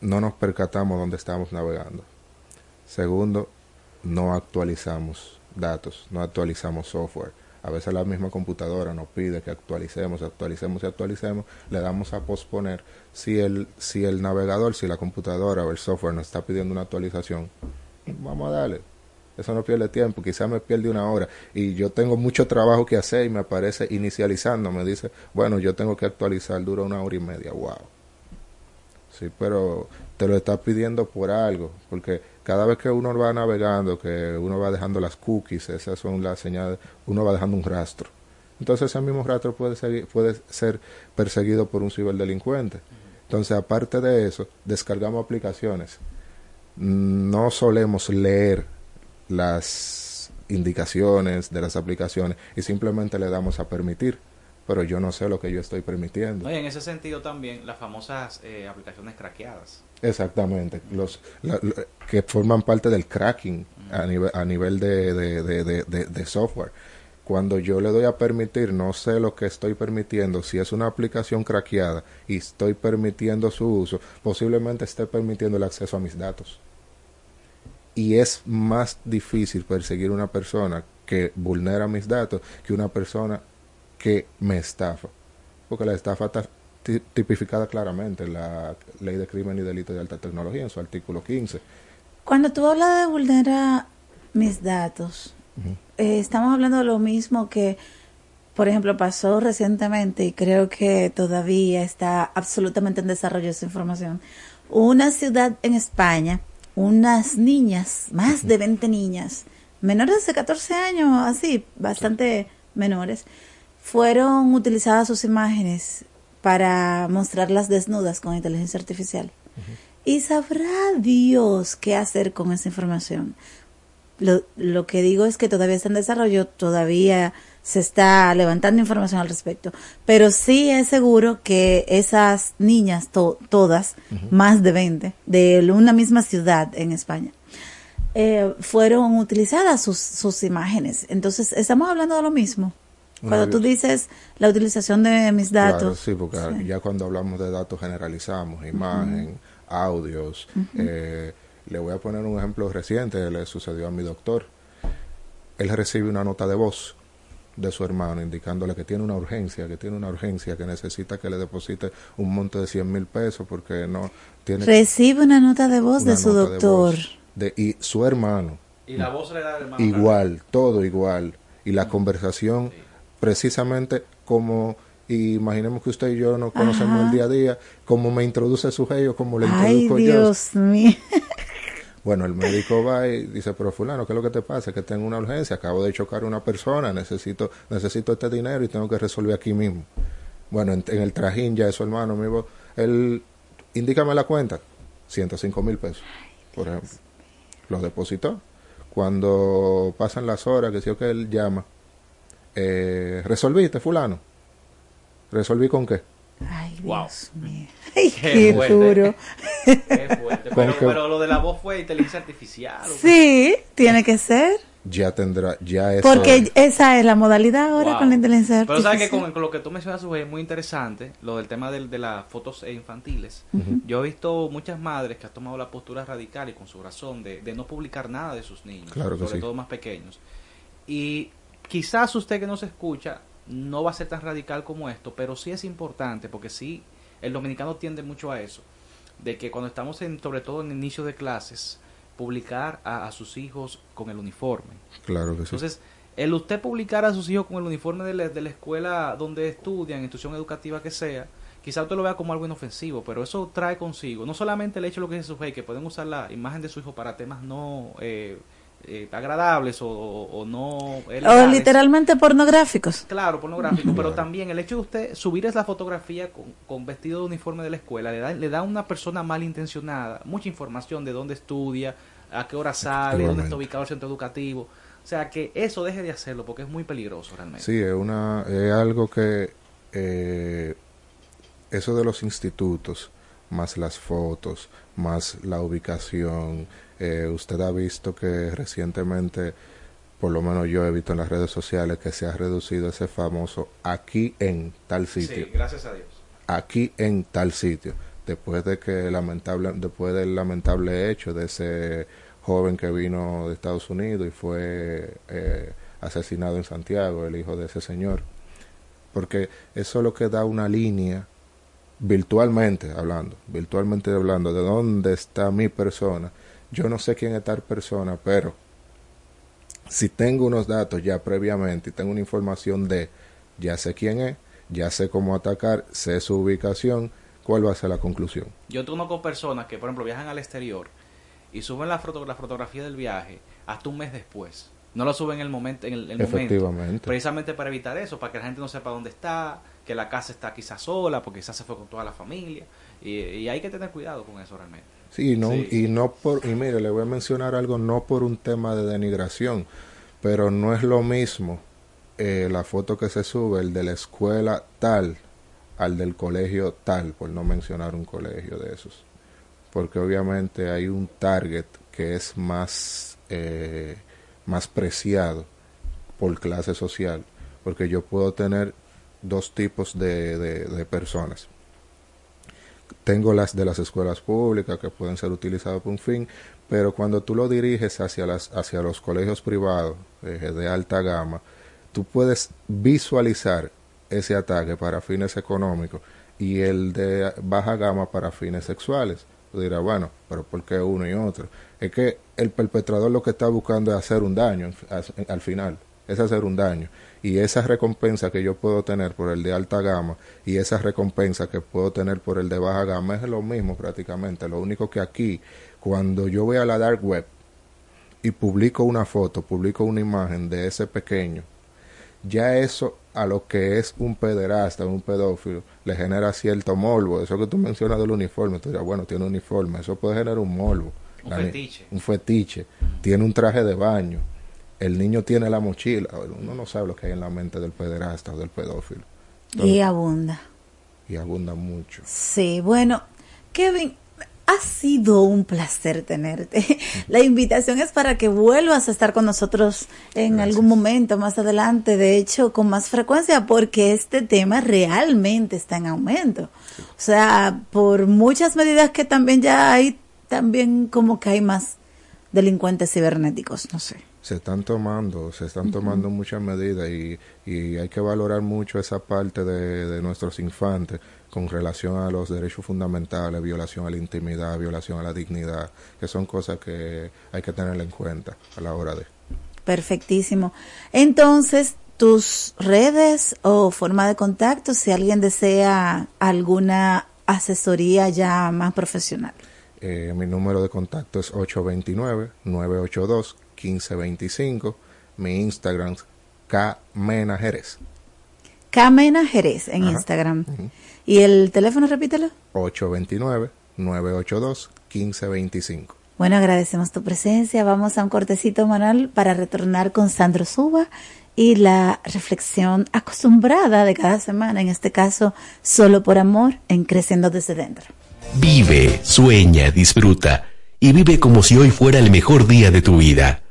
no nos percatamos dónde estamos navegando. Segundo, no actualizamos datos, no actualizamos software. A veces la misma computadora nos pide que actualicemos, actualicemos y actualicemos, le damos a posponer. Si el, si el navegador, si la computadora o el software nos está pidiendo una actualización, vamos a darle eso no pierde tiempo, quizás me pierde una hora y yo tengo mucho trabajo que hacer y me aparece inicializando, me dice, bueno, yo tengo que actualizar, dura una hora y media, wow. Sí, pero te lo está pidiendo por algo, porque cada vez que uno va navegando, que uno va dejando las cookies, esas son las señales, uno va dejando un rastro. Entonces ese mismo rastro puede, seguir, puede ser perseguido por un ciberdelincuente. Entonces, aparte de eso, descargamos aplicaciones. No solemos leer las indicaciones de las aplicaciones y simplemente le damos a permitir pero yo no sé lo que yo estoy permitiendo. y en ese sentido también las famosas eh, aplicaciones craqueadas. Exactamente, los que forman parte del cracking a nivel, a nivel de, de, de, software. Cuando yo le doy a permitir, no sé lo que estoy permitiendo. Si es una aplicación craqueada y estoy permitiendo su uso, posiblemente esté permitiendo el acceso a mis datos y es más difícil perseguir una persona que vulnera mis datos que una persona que me estafa. Porque la estafa está tipificada claramente en la Ley de Crimen y Delito de Alta Tecnología, en su artículo 15. Cuando tú hablas de vulnerar mis datos, eh, estamos hablando de lo mismo que, por ejemplo, pasó recientemente y creo que todavía está absolutamente en desarrollo esa información. Una ciudad en España unas niñas, más de 20 niñas, menores de 14 años, así, bastante menores, fueron utilizadas sus imágenes para mostrarlas desnudas con inteligencia artificial. Y sabrá Dios qué hacer con esa información. Lo, lo que digo es que todavía está en desarrollo, todavía se está levantando información al respecto. Pero sí es seguro que esas niñas, todas, más de 20, de una misma ciudad en España, eh, fueron utilizadas sus, sus imágenes. Entonces, estamos hablando de lo mismo. Cuando tú dices la utilización de mis datos. sí, porque ya cuando hablamos de datos generalizamos, imagen, audios, eh, Le voy a poner un ejemplo reciente, le sucedió a mi doctor. Él recibe una nota de voz de su hermano indicándole que tiene una urgencia, que tiene una urgencia, que necesita que le deposite un monto de 100 mil pesos porque no tiene... Recibe una nota de voz de su doctor. voz de- y su hermano, Y la voz le da hermano igual, todo igual. Y la conversación, precisamente como, imaginemos que usted y yo nos conocemos Ajá. el día a día, como me introduce su o como le Ay, introduzco yo. Dios mío. [LAUGHS] Bueno, el médico va y dice, pero fulano, ¿qué es lo que te pasa? Que tengo una urgencia, acabo de chocar a una persona, necesito, necesito este dinero y tengo que resolver aquí mismo. Bueno, en, en el trajín ya de su hermano, dijo, él, indícame la cuenta, 105 mil pesos, por ejemplo. Lo depositó. Cuando pasan las horas, que sí o que él llama, eh, ¿resolviste, fulano? ¿Resolví con qué? Ay, Wow. Dios mío. [LAUGHS] Ay, Qué qué fuerte. duro. Qué fuerte. Con Pero, que- pero lo de la voz fue inteligencia artificial. Sí, tiene que ser. Ya tendrá, ya eso... Porque esa es la modalidad ahora Wow. con la inteligencia Pero sabes que artificial. con, con lo que tú mencionas, es muy interesante, lo del tema de, las fotos infantiles. Yo he visto muchas madres que han tomado la postura radical y con su razón de, de no publicar nada de sus niños, Claro que sobre sí. todo más pequeños. Y quizás usted que nos escucha no va a ser tan radical como esto, pero sí es importante porque sí, el dominicano tiende mucho a eso, de que cuando estamos en, sobre todo en inicio de clases, publicar a, a sus hijos con el uniforme. Claro que sí. Entonces, el usted publicar a sus hijos con el uniforme de la, de la escuela donde estudian, institución educativa que sea, quizá usted lo vea como algo inofensivo, pero eso trae consigo, no solamente el hecho de lo que dice su que pueden usar la imagen de su hijo para temas no eh, eh, agradables o, o- o no... O literalmente pornográficos. Claro, pornográfico, pero también el hecho de usted subir esa fotografía con, con vestido de uniforme de la escuela le da, le da a una persona malintencionada mucha información de dónde estudia, a qué hora sale, dónde está ubicado el centro educativo. O sea, que eso deje de hacerlo porque es muy peligroso realmente. Sí, es, una, es algo que eh, eso de los institutos, más las fotos, más la ubicación, eh, usted ha visto que recientemente, por lo menos yo he visto en las redes sociales, que se ha reducido ese famoso aquí en tal sitio. Sí, gracias a Dios. aquí en tal sitio. Después de que lamentable después del lamentable hecho de ese joven que vino de Estados Unidos y fue eh, asesinado en Santiago el hijo de ese señor. Porque eso es lo que da una línea virtualmente hablando virtualmente hablando de dónde está mi persona yo no sé quién es tal persona pero si tengo unos datos ya previamente y tengo una información de ya sé quién es, ya sé cómo atacar, sé su ubicación, ¿cuál va a ser la conclusión? Yo conozco personas que, por ejemplo, viajan al exterior y suben la, foto, la fotografía del viaje hasta un mes después. No lo suben en el momento, en el, el momento. Efectivamente. Precisamente para evitar eso, para que la gente no sepa dónde está, que la casa está quizás sola, porque quizás se fue con toda la familia. Y, y hay que tener cuidado con eso realmente. Sí, no, Sí. y no por, y mire, le voy a mencionar algo, no por un tema de denigración, pero no es lo mismo eh, la foto que se sube, el de la escuela tal, al del colegio tal, por no mencionar un colegio de esos. Porque obviamente hay un target que es más, eh, más preciado por clase social, porque yo puedo tener dos tipos de, de, de personas tengo las de las escuelas públicas que pueden ser utilizadas por un fin, pero cuando tú lo diriges hacia, las, hacia los colegios privados eh, de alta gama, tú puedes visualizar ese ataque para fines económicos y el de baja gama para fines sexuales. Tú dirás, bueno, pero ¿por qué uno y otro? Es que el perpetrador lo que está buscando es hacer un daño al- al final, es hacer un daño. Y esa recompensa que yo puedo tener por el de alta gama y esa recompensa que puedo tener por el de baja gama es lo mismo prácticamente. Lo único que aquí, cuando yo voy a la dark web y publico una foto, publico una imagen de ese pequeño, ya eso a lo que es un pederasta, un pedófilo, le genera cierto morbo. Eso que tú mencionas del uniforme, tú dirás, bueno, tiene uniforme, eso puede generar un morbo. Un La fetiche. Un fetiche. Tiene un traje de baño. El niño tiene la mochila. Uno no sabe lo que hay en la mente del pederasta o del pedófilo. Y abunda. Y abunda mucho. Sí, bueno, Kevin, ha sido un placer tenerte. [LAUGHS] La invitación es para que vuelvas a estar con nosotros en algún momento más adelante, de hecho, con más frecuencia, porque este tema realmente está en aumento. O sea, por muchas medidas que también ya hay también como que hay más delincuentes cibernéticos, no sé. Se están tomando, se están tomando muchas medidas y, y hay que valorar mucho esa parte de, de nuestros infantes con relación a los derechos fundamentales, violación a la intimidad, violación a la dignidad, que son cosas que hay que tener en cuenta a la hora de... Perfectísimo. Entonces, tus redes o forma de contacto, si alguien desea alguna asesoría ya más profesional. Eh, mi número de contacto es 829-982-1525. Mi Instagram, Kmena Jerez. Camena Jerez en Ajá. Instagram. ¿Y el teléfono, repítelo? 829-982-1525. Bueno, agradecemos tu presencia. Vamos a un cortecito, Manuel, para retornar con Sandro Suba y la reflexión acostumbrada de cada semana, en este caso, solo por amor, en Creciendo desde dentro. Vive, sueña, disfruta y vive como si hoy fuera el mejor día de tu vida.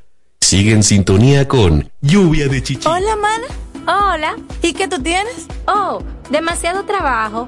Sigue en sintonía con Lluvia de Chichi. Hola, mana. Hola. ¿Y qué tú tienes? Oh, demasiado trabajo,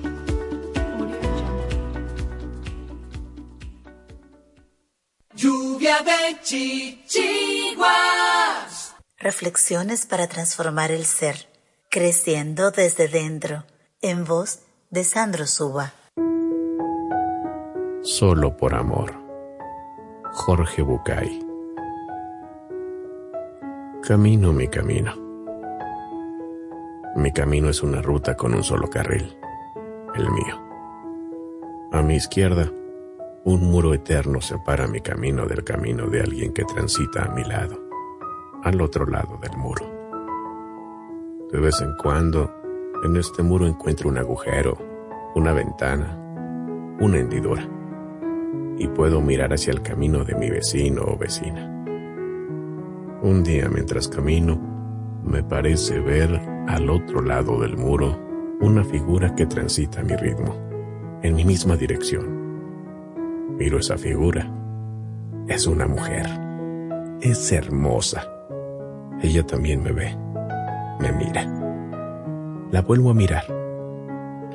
de chichiguas. Reflexiones para transformar el ser, creciendo desde dentro, en voz de Sandro Suba. Solo por amor. Jorge Bucay. Camino mi camino. Mi camino es una ruta con un solo carril, el mío. A mi izquierda, Un muro eterno separa mi camino del camino de alguien que transita a mi lado, al otro lado del muro. De vez en cuando, en este muro encuentro un agujero, una ventana, una hendidura, y puedo mirar hacia el camino de mi vecino o vecina. Un día mientras camino, me parece ver al otro lado del muro una figura que transita mi ritmo, en mi misma dirección. Miro esa figura. Es una mujer. Es hermosa. Ella también me ve. Me mira. La vuelvo a mirar.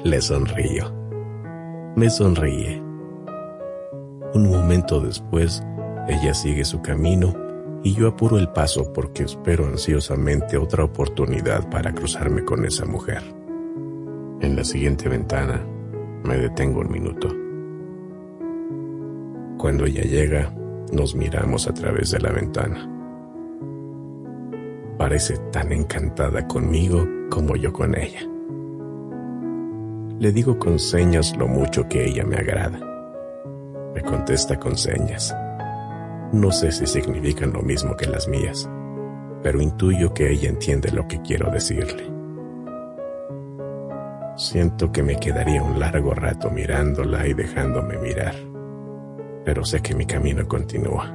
Le sonrío. Me sonríe. Un momento después, ella sigue su camino y yo apuro el paso porque espero ansiosamente otra oportunidad para cruzarme con esa mujer. En la siguiente ventana, me detengo un minuto. Cuando ella llega, nos miramos a través de la ventana. Parece tan encantada conmigo como yo con ella. Le digo con señas lo mucho que ella me agrada. Me contesta con señas. No sé si significan lo mismo que las mías, pero intuyo que ella entiende lo que quiero decirle. Siento que me quedaría un largo rato mirándola y dejándome mirar pero sé que mi camino continúa.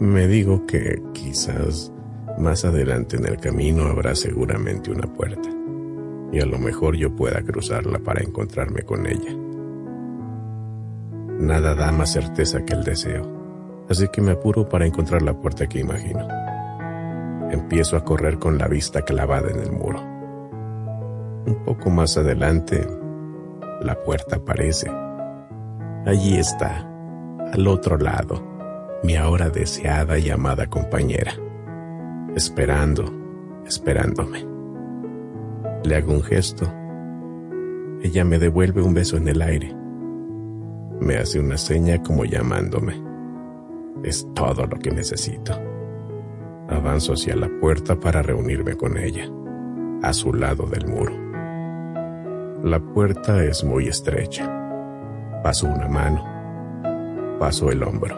Me digo que quizás más adelante en el camino habrá seguramente una puerta, y a lo mejor yo pueda cruzarla para encontrarme con ella. Nada da más certeza que el deseo, así que me apuro para encontrar la puerta que imagino. Empiezo a correr con la vista clavada en el muro. Un poco más adelante, la puerta aparece Allí está, al otro lado, mi ahora deseada y amada compañera, esperando, esperándome. Le hago un gesto. Ella me devuelve un beso en el aire. Me hace una seña como llamándome. Es todo lo que necesito. Avanzo hacia la puerta para reunirme con ella, a su lado del muro. La puerta es muy estrecha Paso una mano, paso el hombro,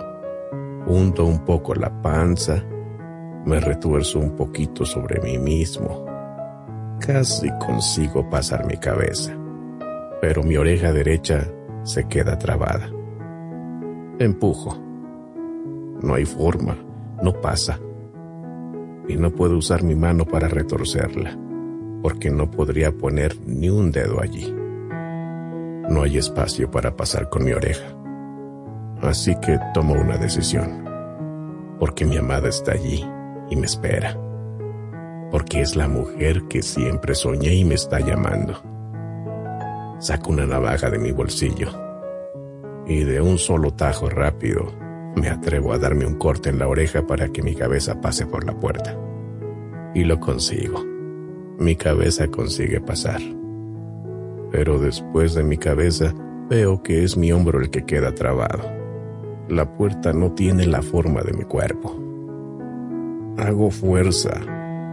hundo un poco la panza, me retuerzo un poquito sobre mí mismo. Casi consigo pasar mi cabeza, pero mi oreja derecha se queda trabada. Empujo. No hay forma, no pasa. Y no puedo usar mi mano para retorcerla, porque no podría poner ni un dedo allí. No hay espacio para pasar con mi oreja. Así que tomo una decisión. Porque mi amada está allí y me espera. Porque es la mujer que siempre soñé y me está llamando. Saco una navaja de mi bolsillo y de un solo tajo rápido me atrevo a darme un corte en la oreja para que mi cabeza pase por la puerta. Y lo consigo. Mi cabeza consigue pasar pero después de mi cabeza veo que es mi hombro el que queda trabado. La puerta no tiene la forma de mi cuerpo. Hago fuerza,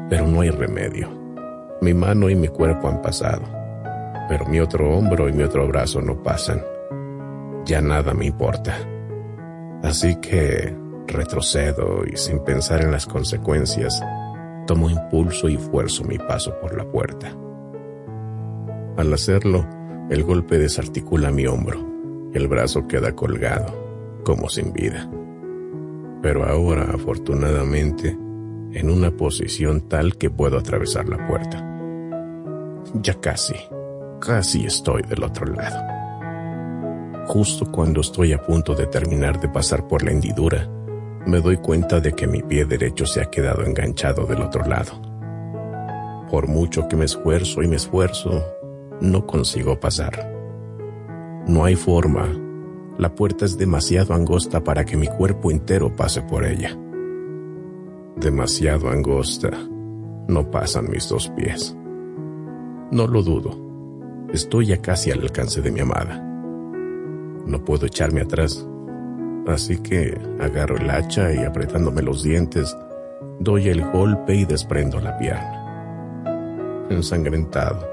pero no hay remedio. Mi mano y mi cuerpo han pasado, pero mi otro hombro y mi otro brazo no pasan. Ya nada me importa. Así que retrocedo y sin pensar en las consecuencias, tomo impulso y fuerzo mi paso por la puerta. Al hacerlo, el golpe desarticula mi hombro y el brazo queda colgado, como sin vida. Pero ahora, afortunadamente, en una posición tal que puedo atravesar la puerta. Ya casi, casi estoy del otro lado. Justo cuando estoy a punto de terminar de pasar por la hendidura, me doy cuenta de que mi pie derecho se ha quedado enganchado del otro lado. Por mucho que me esfuerzo y me esfuerzo, no consigo pasar. No hay forma. La puerta es demasiado angosta para que mi cuerpo entero pase por ella. Demasiado angosta. No pasan mis dos pies. No lo dudo. Estoy ya casi al alcance de mi amada. No puedo echarme atrás. Así que agarro el hacha y apretándome los dientes, doy el golpe y desprendo la pierna. Ensangrentado,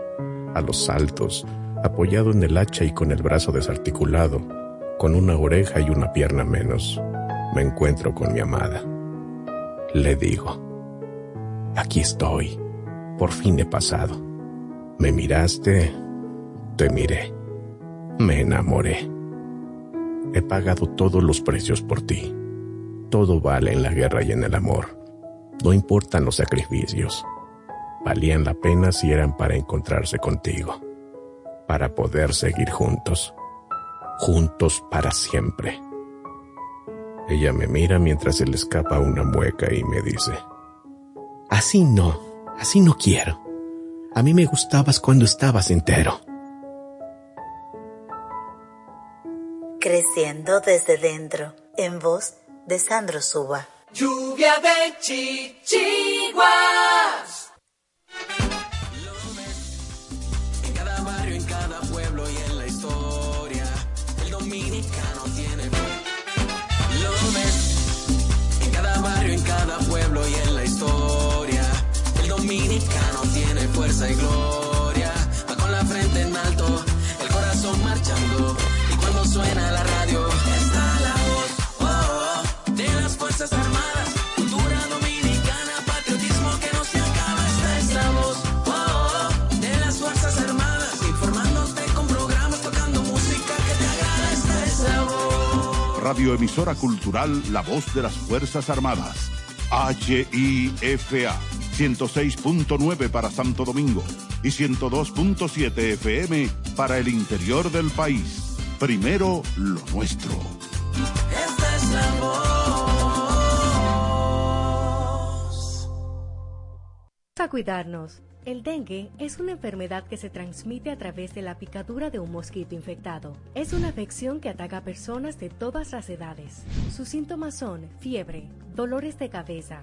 a los saltos, apoyado en el hacha y con el brazo desarticulado, Con una oreja y una pierna menos, me encuentro con mi amada. Le digo, aquí estoy, por fin he pasado. Me miraste, te miré, me enamoré. He pagado todos los precios por ti. Todo vale en la guerra y en el amor. No importan los sacrificios. Valían la pena si eran para encontrarse contigo, para poder seguir juntos, juntos para siempre. Ella me mira mientras se le escapa una mueca y me dice, Así no, así no quiero. A mí me gustabas cuando estabas entero. Creciendo desde dentro, en voz de Sandro Suba. Lluvia de chichiguas. Dominicano tiene fuerza y gloria. Va con la frente en alto, el corazón marchando. Y cuando suena la radio, está la voz oh, oh, de las Fuerzas Armadas. Cultura dominicana, patriotismo que no se acaba. Está esa voz oh, oh, de las Fuerzas Armadas. Informándote con programas, tocando música que te agrada. Está esa voz. Radioemisora Cultural La Voz de las Fuerzas Armadas. HIFA 106.9 para Santo Domingo y 102.7 FM para el interior del país. Primero lo nuestro. Esta es la voz. A cuidarnos. El dengue es una enfermedad que se transmite a través de la picadura de un mosquito infectado. Es una afección que ataca a personas de todas las edades. Sus síntomas son fiebre, dolores de cabeza,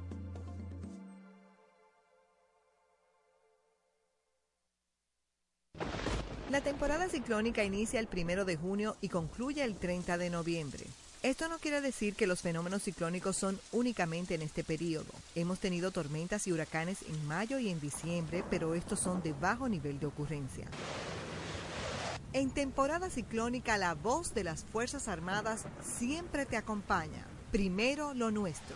La temporada ciclónica inicia el primero de junio y concluye el 30 de noviembre. Esto no quiere decir que los fenómenos ciclónicos son únicamente en este periodo. Hemos tenido tormentas y huracanes en mayo y en diciembre, pero estos son de bajo nivel de ocurrencia. En temporada ciclónica, la voz de las Fuerzas Armadas siempre te acompaña. Primero lo nuestro.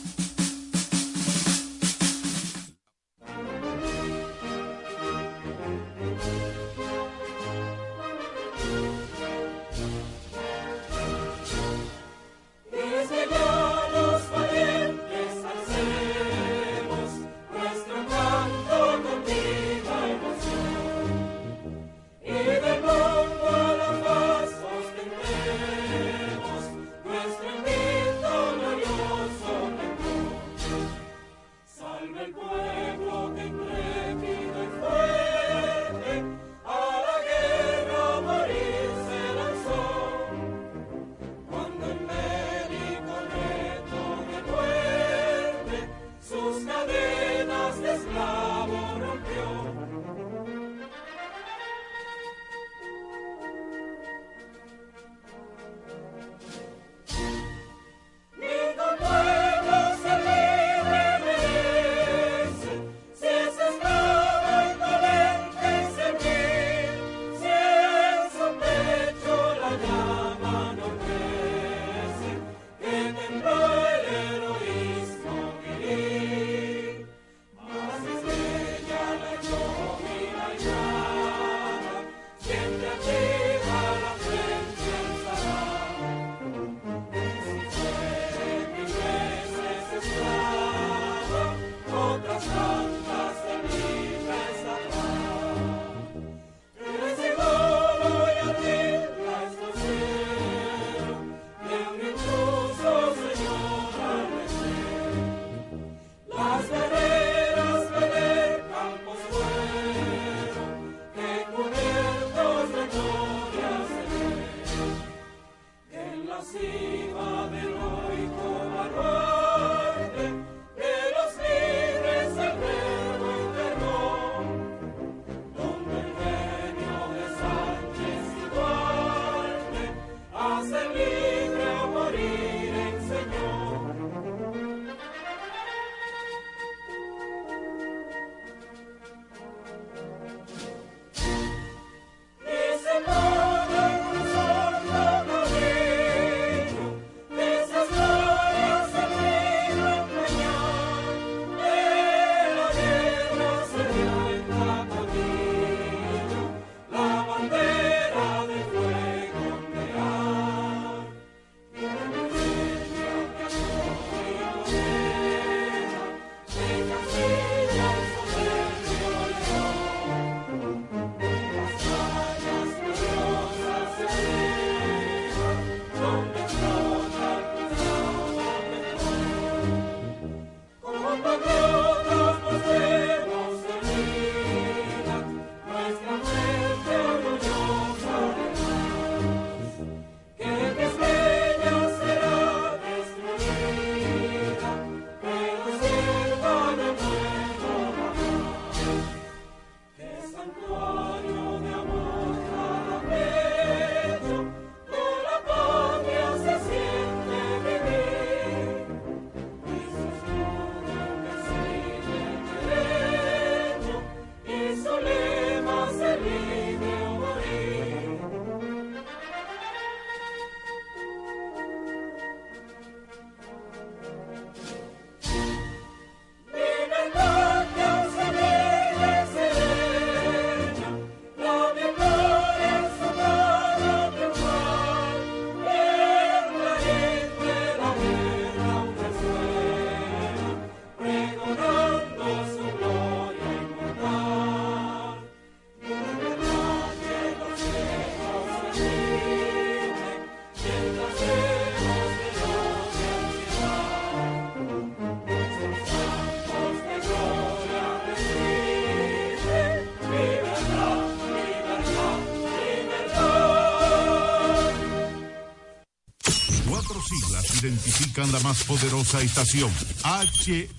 La más poderosa estación,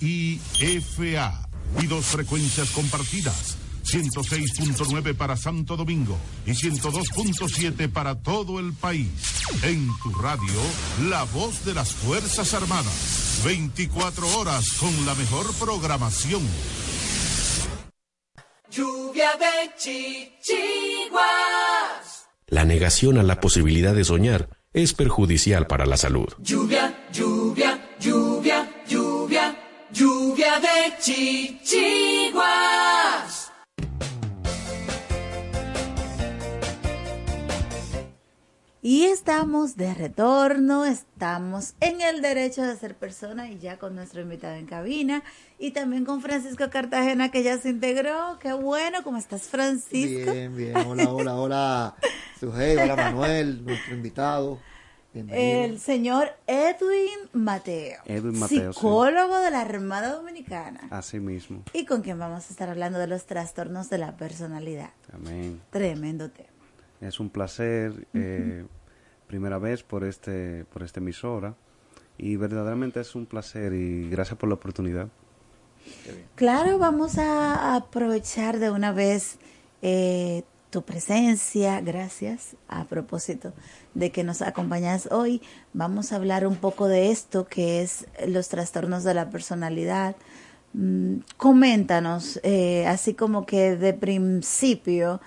HIFA, y dos frecuencias compartidas, 106.9 para Santo Domingo y 102.7 para todo el país. En tu radio, la voz de las Fuerzas Armadas. 24 horas con la mejor programación. Lluvia de chichiguas. La negación a la posibilidad de soñar es perjudicial para la salud. Lluvia, retorno, estamos en el derecho de ser persona y ya con nuestro invitado en cabina y también con Francisco Cartagena que ya se integró. Qué bueno, ¿cómo estás Francisco? Bien, bien, hola, hola, hola, Sujei, hola Manuel, nuestro invitado. Bienvenido. El señor Edwin Mateo, Edwin Mateo, sí. psicólogo de la Armada Dominicana Así mismo. y con quien vamos a estar hablando de los trastornos de la personalidad. Amén. Tremendo tema. Es un placer, eh, primera vez por este, por esta emisora, y verdaderamente es un placer y gracias por la oportunidad. Claro, vamos a aprovechar de una vez eh, tu presencia, gracias. A propósito de que nos acompañas hoy, vamos a hablar un poco de esto que es los trastornos de la personalidad. Mm, coméntanos, eh, así como que de principio,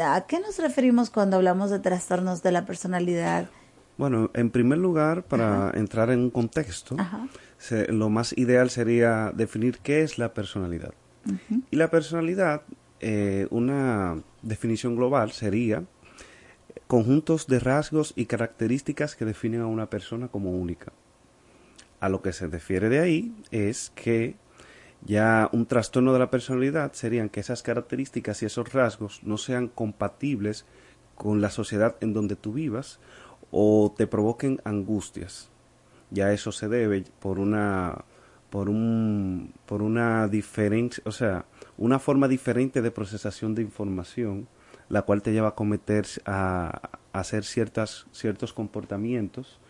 ¿a qué nos referimos cuando hablamos de trastornos de la personalidad? Bueno, en primer lugar, para entrar en un contexto, se- lo más ideal sería definir qué es la personalidad. Y la personalidad, eh, una definición global sería conjuntos de rasgos y características que definen a una persona como única. A lo que se refiere de ahí es que ya un trastorno de la personalidad serían que esas características y esos rasgos no sean compatibles con la sociedad en donde tú vivas o te provoquen angustias. Ya eso se debe por una por un por una diferencia, o sea, una forma diferente de procesación de información, la cual te lleva a cometer a, a hacer ciertas ciertos comportamientos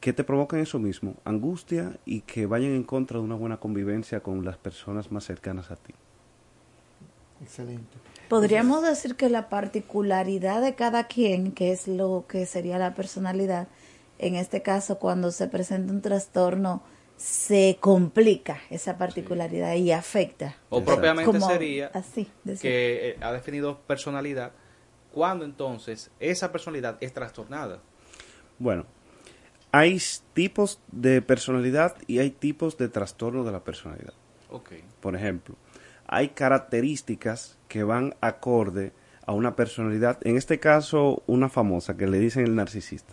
que te provocan eso mismo, angustia y que vayan en contra de una buena convivencia con las personas más cercanas a ti. Excelente. Podríamos decir que la particularidad de cada quien, que es lo que sería la personalidad, en este caso cuando se presenta un trastorno, se complica esa particularidad y afecta. O propiamente Como sería así, decir. que eh, ha definido personalidad, cuando entonces esa personalidad es trastornada. Bueno, hay tipos de personalidad y hay tipos de trastorno de la personalidad. Por ejemplo, hay características que van acorde a una personalidad, en este caso una famosa que le dicen el narcisista.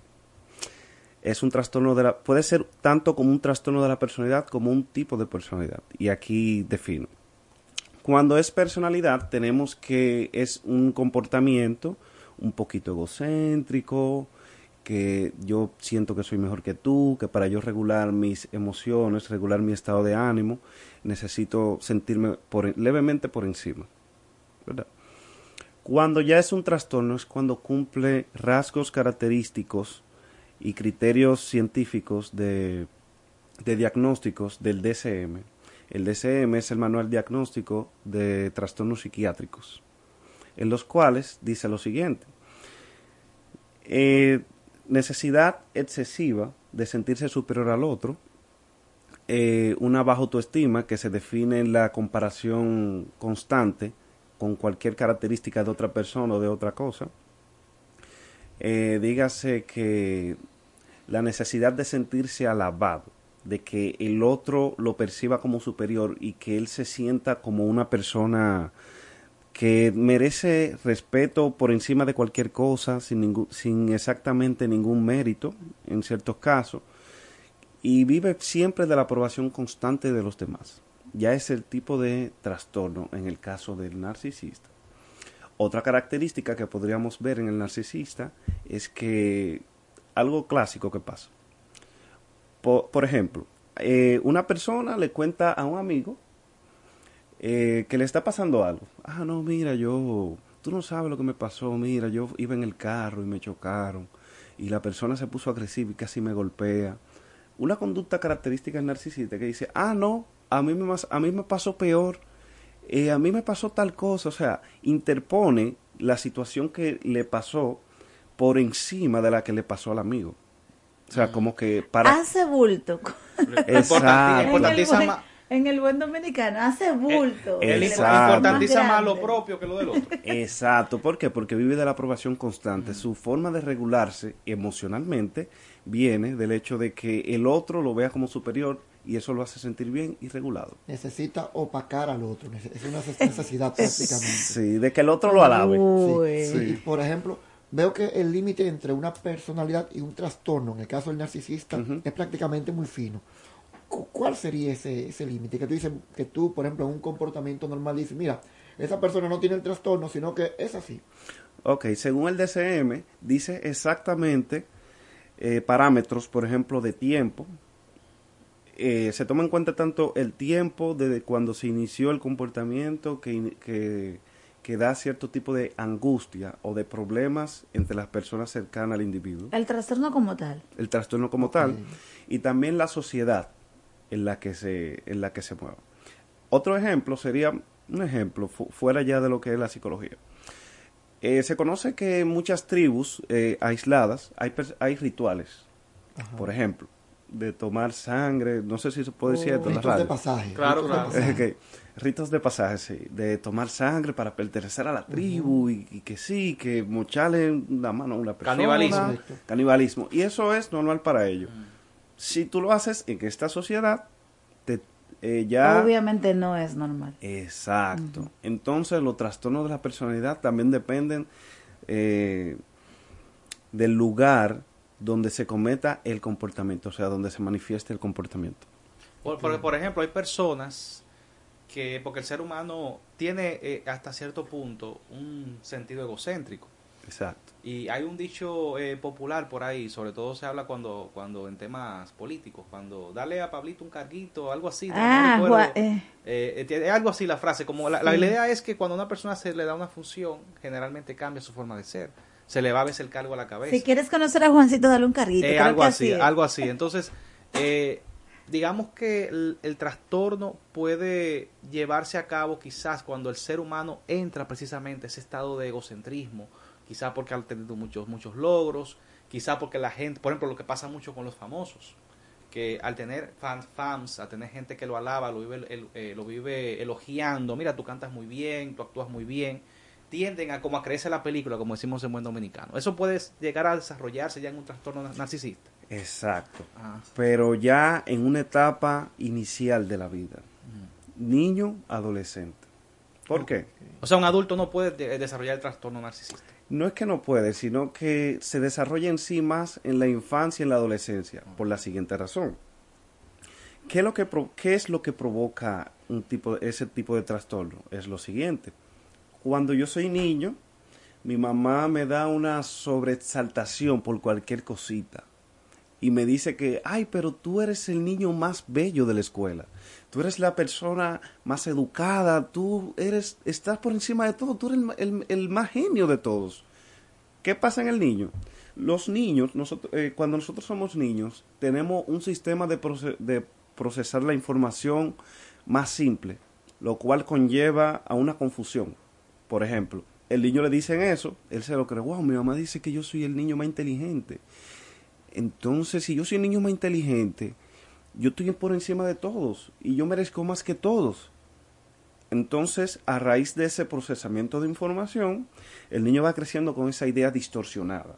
Es un trastorno de la puede ser tanto como un trastorno de la personalidad como un tipo de personalidad y aquí defino. Cuando es personalidad tenemos que es un comportamiento un poquito egocéntrico, que yo siento que soy mejor que tú, que para yo regular mis emociones, regular mi estado de ánimo, necesito sentirme por, levemente por encima. ¿verdad? Cuando ya es un trastorno es cuando cumple rasgos característicos y criterios científicos de, de diagnósticos del DCM. El DCM es el manual diagnóstico de trastornos psiquiátricos, en los cuales dice lo siguiente. Eh, necesidad excesiva de sentirse superior al otro, eh, una baja autoestima que se define en la comparación constante con cualquier característica de otra persona o de otra cosa. Eh, dígase que la necesidad de sentirse alabado, de que el otro lo perciba como superior y que él se sienta como una persona que merece respeto por encima de cualquier cosa, sin, sin exactamente ningún mérito en ciertos casos, y vive siempre de la aprobación constante de los demás. Ya es el tipo de trastorno en el caso del narcisista. Otra característica que podríamos ver en el narcisista es que algo clásico que pasa. Por, por ejemplo, eh, una persona le cuenta a un amigo eh, que le está pasando algo. Ah, no, mira, yo, tú no sabes lo que me pasó, mira, yo iba en el carro y me chocaron y la persona se puso agresiva y casi me golpea. Una conducta característica del narcisista que dice, ah, no, a mí me, a mí me pasó peor, eh, a mí me pasó tal cosa, o sea, interpone la situación que le pasó por encima de la que le pasó al amigo. O sea, como que para... Hace bulto. Exacto. en, en el buen dominicano, hace bulto. Eh, El Exacto. importantiza Más lo propio que lo del otro. [LAUGHS] Exacto, ¿por qué? Porque vive de la aprobación constante. Su forma de regularse emocionalmente viene del hecho de que el otro lo vea como superior y eso lo hace sentir bien y regulado. Necesita opacar al otro. Es una necesidad [LAUGHS] prácticamente. Sí, de que el otro lo alabe. Sí, sí. Y, por ejemplo, veo que el límite entre una personalidad y un trastorno, en el caso del narcisista, es prácticamente muy fino. Cu- ¿Cuál sería ese, ese límite? Que tú dices, que tú, por ejemplo, en un comportamiento normal dices, mira, esa persona no tiene el trastorno, sino que es así. Ok, según el DCM, dice exactamente eh, parámetros, por ejemplo, de tiempo. Eh, se toma en cuenta tanto el tiempo desde cuando se inició el comportamiento que, que, que da cierto tipo de angustia o de problemas entre las personas cercanas al individuo, El trastorno como tal. el trastorno como tal, y también la sociedad en la que se, en la que se mueva. Otro ejemplo sería, un ejemplo fu- fuera ya de lo que es la psicología. Eh, se conoce que en muchas tribus eh, aisladas hay, hay rituales, por ejemplo, de tomar sangre, no sé si se puede decir esto Ritos de radio. pasaje. Claro, ritos de pasaje. Ritos de pasaje, sí, de tomar sangre para pertenecer a la tribu y, y que sí, que mocharle la mano a una persona. Canibalismo. Canibalismo. Y eso es normal para ellos. Si tú lo haces en esta sociedad, te, eh, ya... Obviamente no es normal. Exacto. Entonces los trastornos de la personalidad también dependen eh, del lugar donde se cometa el comportamiento, o sea, donde se manifieste el comportamiento. Por, por, por ejemplo, hay personas que, porque el ser humano tiene eh, hasta cierto punto un sentido egocéntrico. Exacto. Y hay un dicho eh, popular por ahí, sobre todo se habla cuando, cuando en temas políticos, cuando dale a Pablito un carguito, algo así. no- no Ah, recuerdo. eh. Eh, eh, algo así la frase, como la, idea es que cuando a una persona se le da una función, generalmente cambia su forma de ser. Se le va a veces el cargo a la cabeza. Si quieres conocer a Juancito, dale un carguito. Eh, creo algo que así, algo así. Entonces, eh, digamos que el, el trastorno puede llevarse a cabo quizás cuando el ser humano entra precisamente a ese estado de egocentrismo, quizás porque ha tenido muchos, muchos logros, quizás porque la gente, por ejemplo, lo que pasa mucho con los famosos, que al tener fans, fans al tener gente que lo alaba, lo vive, el- eh, lo vive elogiando, mira, tú cantas muy bien, tú actúas muy bien, tienden a como a creerse la película, como decimos en buen dominicano. Eso puede llegar a desarrollarse ya en un trastorno na- narcisista. Exacto. Ah. Pero ya en una etapa inicial de la vida. Niño, adolescente. ¿Por qué? O sea, un adulto no puede de- desarrollar el trastorno narcisista. No es que no puede, sino que se desarrolla en sí más en la infancia y en la adolescencia, por la siguiente razón. ¿Qué es lo que, es lo que provoca un tipo, ese tipo de trastorno? Es lo siguiente. Cuando yo soy niño, mi mamá me da una sobreexaltación por cualquier cosita y me dice que, ay, pero tú eres el niño más bello de la escuela. Tú eres la persona más educada, tú eres, estás por encima de todo, tú eres el, el- el más genio de todos. ¿Qué pasa en el niño? Los niños, nosotros, eh, cuando nosotros somos niños, tenemos un sistema de, de procesar la información más simple, lo cual conlleva a una confusión. Por ejemplo, el niño le dicen eso, él se lo cree, wow, mi mamá dice que yo soy el niño más inteligente. Entonces, si yo soy el niño más inteligente, yo estoy por encima de todos y yo merezco más que todos. Entonces, a raíz de ese procesamiento de información, el niño va creciendo con esa idea distorsionada.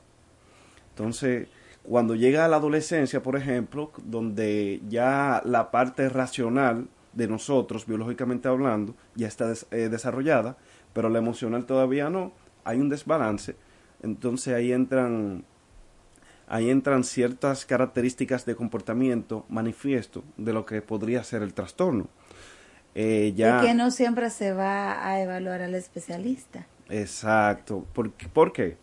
Entonces, cuando llega a la adolescencia, por ejemplo, donde ya la parte racional de nosotros, biológicamente hablando, ya está eh, desarrollada, pero la emocional todavía no, hay un desbalance. Entonces ahí entran ahí entran ciertas características de comportamiento manifiesto de lo que podría ser el trastorno. Eh, ya, Y que no siempre se va a evaluar al especialista. Exacto. ¿Por, qué- por qué?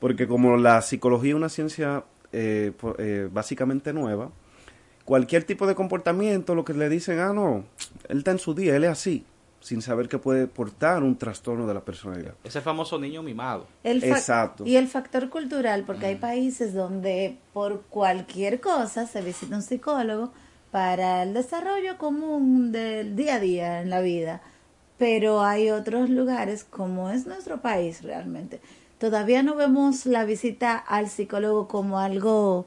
Porque como la psicología es una ciencia eh, eh, básicamente nueva, cualquier tipo de comportamiento, lo que le dicen, ah, no, él está en su día, él es así. Sin saber que puede portar un trastorno de la personalidad. Ese famoso niño mimado. El Exacto. Y el factor cultural, porque hay países donde por cualquier cosa se visita un psicólogo para el desarrollo común del día a día en la vida. Pero hay otros lugares, como es nuestro país realmente, todavía no vemos la visita al psicólogo como algo,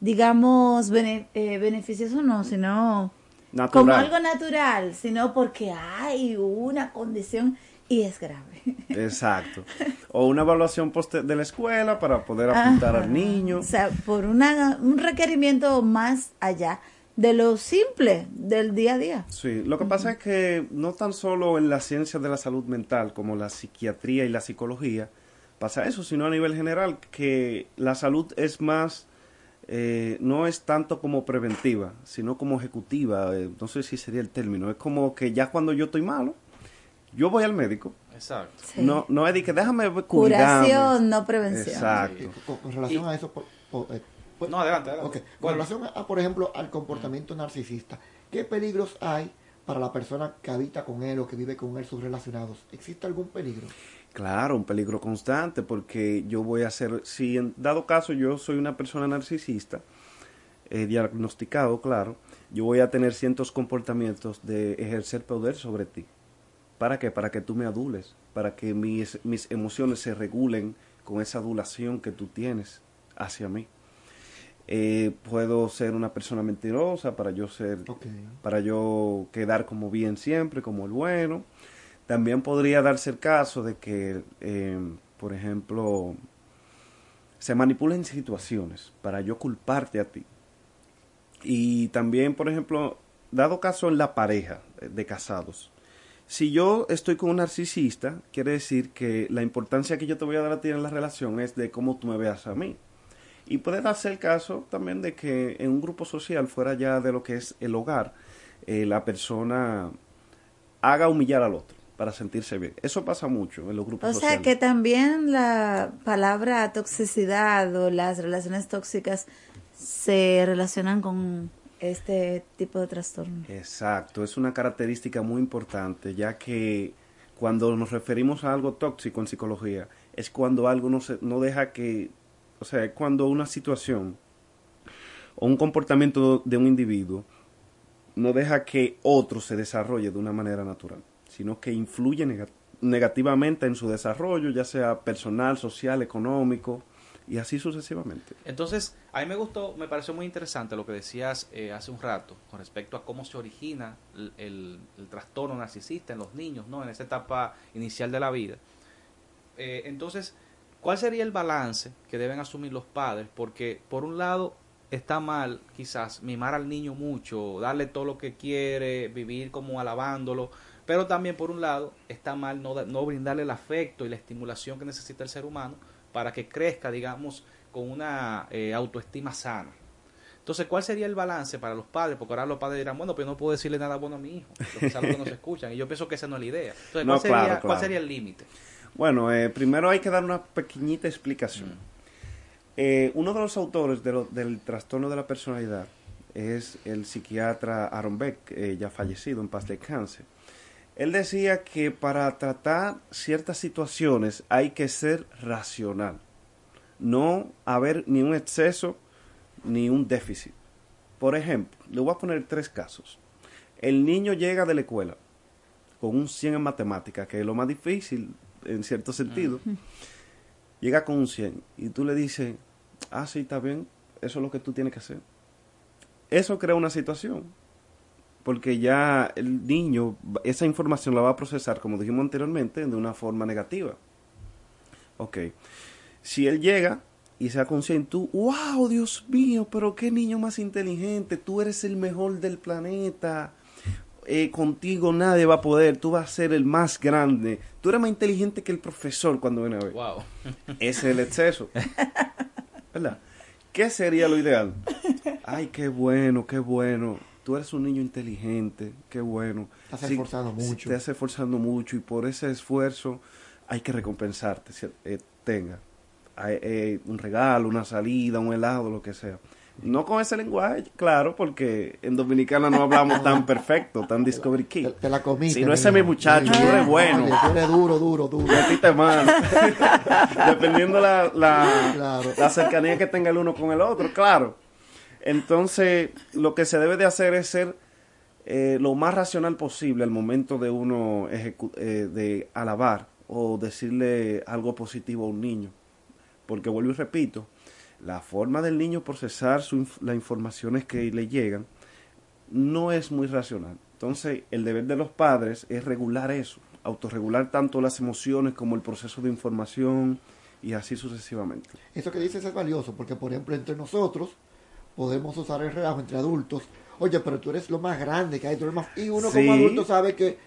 digamos, bene- eh, beneficioso, no, sino Natural. como algo natural, sino porque hay una condición y es grave. Exacto. O una evaluación de la escuela para poder apuntar Ajá. al niño. O sea, por una, un requerimiento más allá de lo simple del día a día. Sí, lo que pasa es que no tan solo en la ciencia de la salud mental como la psiquiatría y la psicología pasa eso, sino a nivel general que la salud es más, eh, no es tanto como preventiva, sino como ejecutiva, eh, no sé si sería el término, es como que ya cuando yo estoy malo, yo voy al médico. Exacto. No, no es de que déjame cuidarme. Curación, no prevención. Exacto. Con, con relación a eso, por- por- eh, pues- No, adelante. Con Bueno. relación a, por ejemplo, al comportamiento narcisista, ¿qué peligros hay para la persona que habita con él o que vive con él subrelacionados? ¿Existe algún peligro? Claro, un peligro constante porque yo voy a ser, si en dado caso yo soy una persona narcisista, eh, diagnosticado, claro, yo voy a tener ciertos comportamientos de ejercer poder sobre ti. ¿Para qué? Para que tú me adules, para que mis, mis emociones se regulen con esa adulación que tú tienes hacia mí. Eh, puedo ser una persona mentirosa para yo ser, para yo quedar como bien siempre, como el bueno. También podría darse el caso de que, eh, por ejemplo, se manipulen situaciones para yo culparte a ti. Y también, por ejemplo, dado caso en la pareja de casados, si yo estoy con un narcisista, quiere decir que la importancia que yo te voy a dar a ti en la relación es de cómo tú me veas a mí. Y puede darse el caso también de que en un grupo social, fuera ya de lo que es el hogar, eh, la persona haga humillar al otro para sentirse bien. Eso pasa mucho en los grupos O sea sociales. que también la palabra toxicidad o las relaciones tóxicas se relacionan con este tipo de trastorno. Exacto, es una característica muy importante, ya que cuando nos referimos a algo tóxico en psicología, es cuando algo no, se, no deja que, o sea, es cuando una situación o un comportamiento de un individuo no deja que otro se desarrolle de una manera natural, sino que influye nega- negativamente en su desarrollo, ya sea personal, social, económico, y así sucesivamente. Entonces, a mí me gustó, me pareció muy interesante lo que decías eh, hace un rato con respecto a cómo se origina el trastorno narcisista en los niños, ¿no? En esa etapa inicial de la vida. Eh, entonces, ¿cuál sería el balance que deben asumir los padres? Porque, por un lado, está mal quizás mimar al niño mucho, darle todo lo que quiere, vivir como alabándolo, pero también, por un lado, está mal no, no brindarle el afecto y la estimulación que necesita el ser humano para que crezca, digamos, con una eh, autoestima sana. Entonces, ¿cuál sería el balance para los padres? Porque ahora los padres dirán, bueno, pero yo no puedo decirle nada bueno a mi hijo, lo que es algo que no se escuchan. Y yo pienso que esa no es la idea. Entonces, No, ¿cuál, sería, claro, cuál sería el límite? Bueno, eh, primero hay que dar una pequeñita explicación. Eh, uno de los autores de lo- del trastorno de la personalidad es el psiquiatra Aaron Beck, eh, ya fallecido en paz descanse. Él decía que para tratar ciertas situaciones hay que ser racional, no haber ni un exceso ni un déficit. Por ejemplo, le voy a poner tres casos. El niño llega de la escuela con un 100 en matemática, que es lo más difícil en cierto sentido. Llega con un 100 y tú le dices, ah, sí, está bien, eso es lo que tú tienes que hacer. Eso crea una situación, porque ya el niño esa información la va a procesar, como dijimos anteriormente, de una forma negativa. Ok, si él llega y sea consciente, tú, wow, Dios mío, pero qué niño más inteligente, tú eres el mejor del planeta, eh, contigo nadie va a poder, tú vas a ser el más grande, tú eres más inteligente que el profesor cuando viene a ver. Wow. Ese es el exceso. [LAUGHS] ¿Verdad? ¿Qué sería lo ideal? Ay, qué bueno, qué bueno. Tú eres un niño inteligente, qué bueno. Te has Sí, esforzado sí, mucho. Te has esforzado mucho y por ese esfuerzo hay que recompensarte. si- eh, tenga eh, un regalo, una salida, un helado, lo que sea. No con ese lenguaje, claro, porque en Dominicana no hablamos tan [LAUGHS] perfecto, tan Discovery Kid. Te la comiste. Si no, ese es mi muchacho, tú eres bueno. Tú eres duro, duro, duro. Metiste mano. [LAUGHS] Dependiendo la, la, Claro. la cercanía que tenga el uno con el otro, claro. Entonces, lo que se debe de hacer es ser eh, lo más racional posible al momento de uno eh, de alabar o decirle algo positivo a un niño. Porque vuelvo y repito, la forma del niño procesar su las informaciones que le llegan no es muy racional. Entonces, el deber de los padres es regular eso, autorregular tanto las emociones como el proceso de información y así sucesivamente. Eso que dices es valioso, porque por ejemplo entre nosotros podemos usar el relajo entre adultos. Oye, pero tú eres lo más grande que hay, tú eres más... Y uno Sí. como adulto sabe que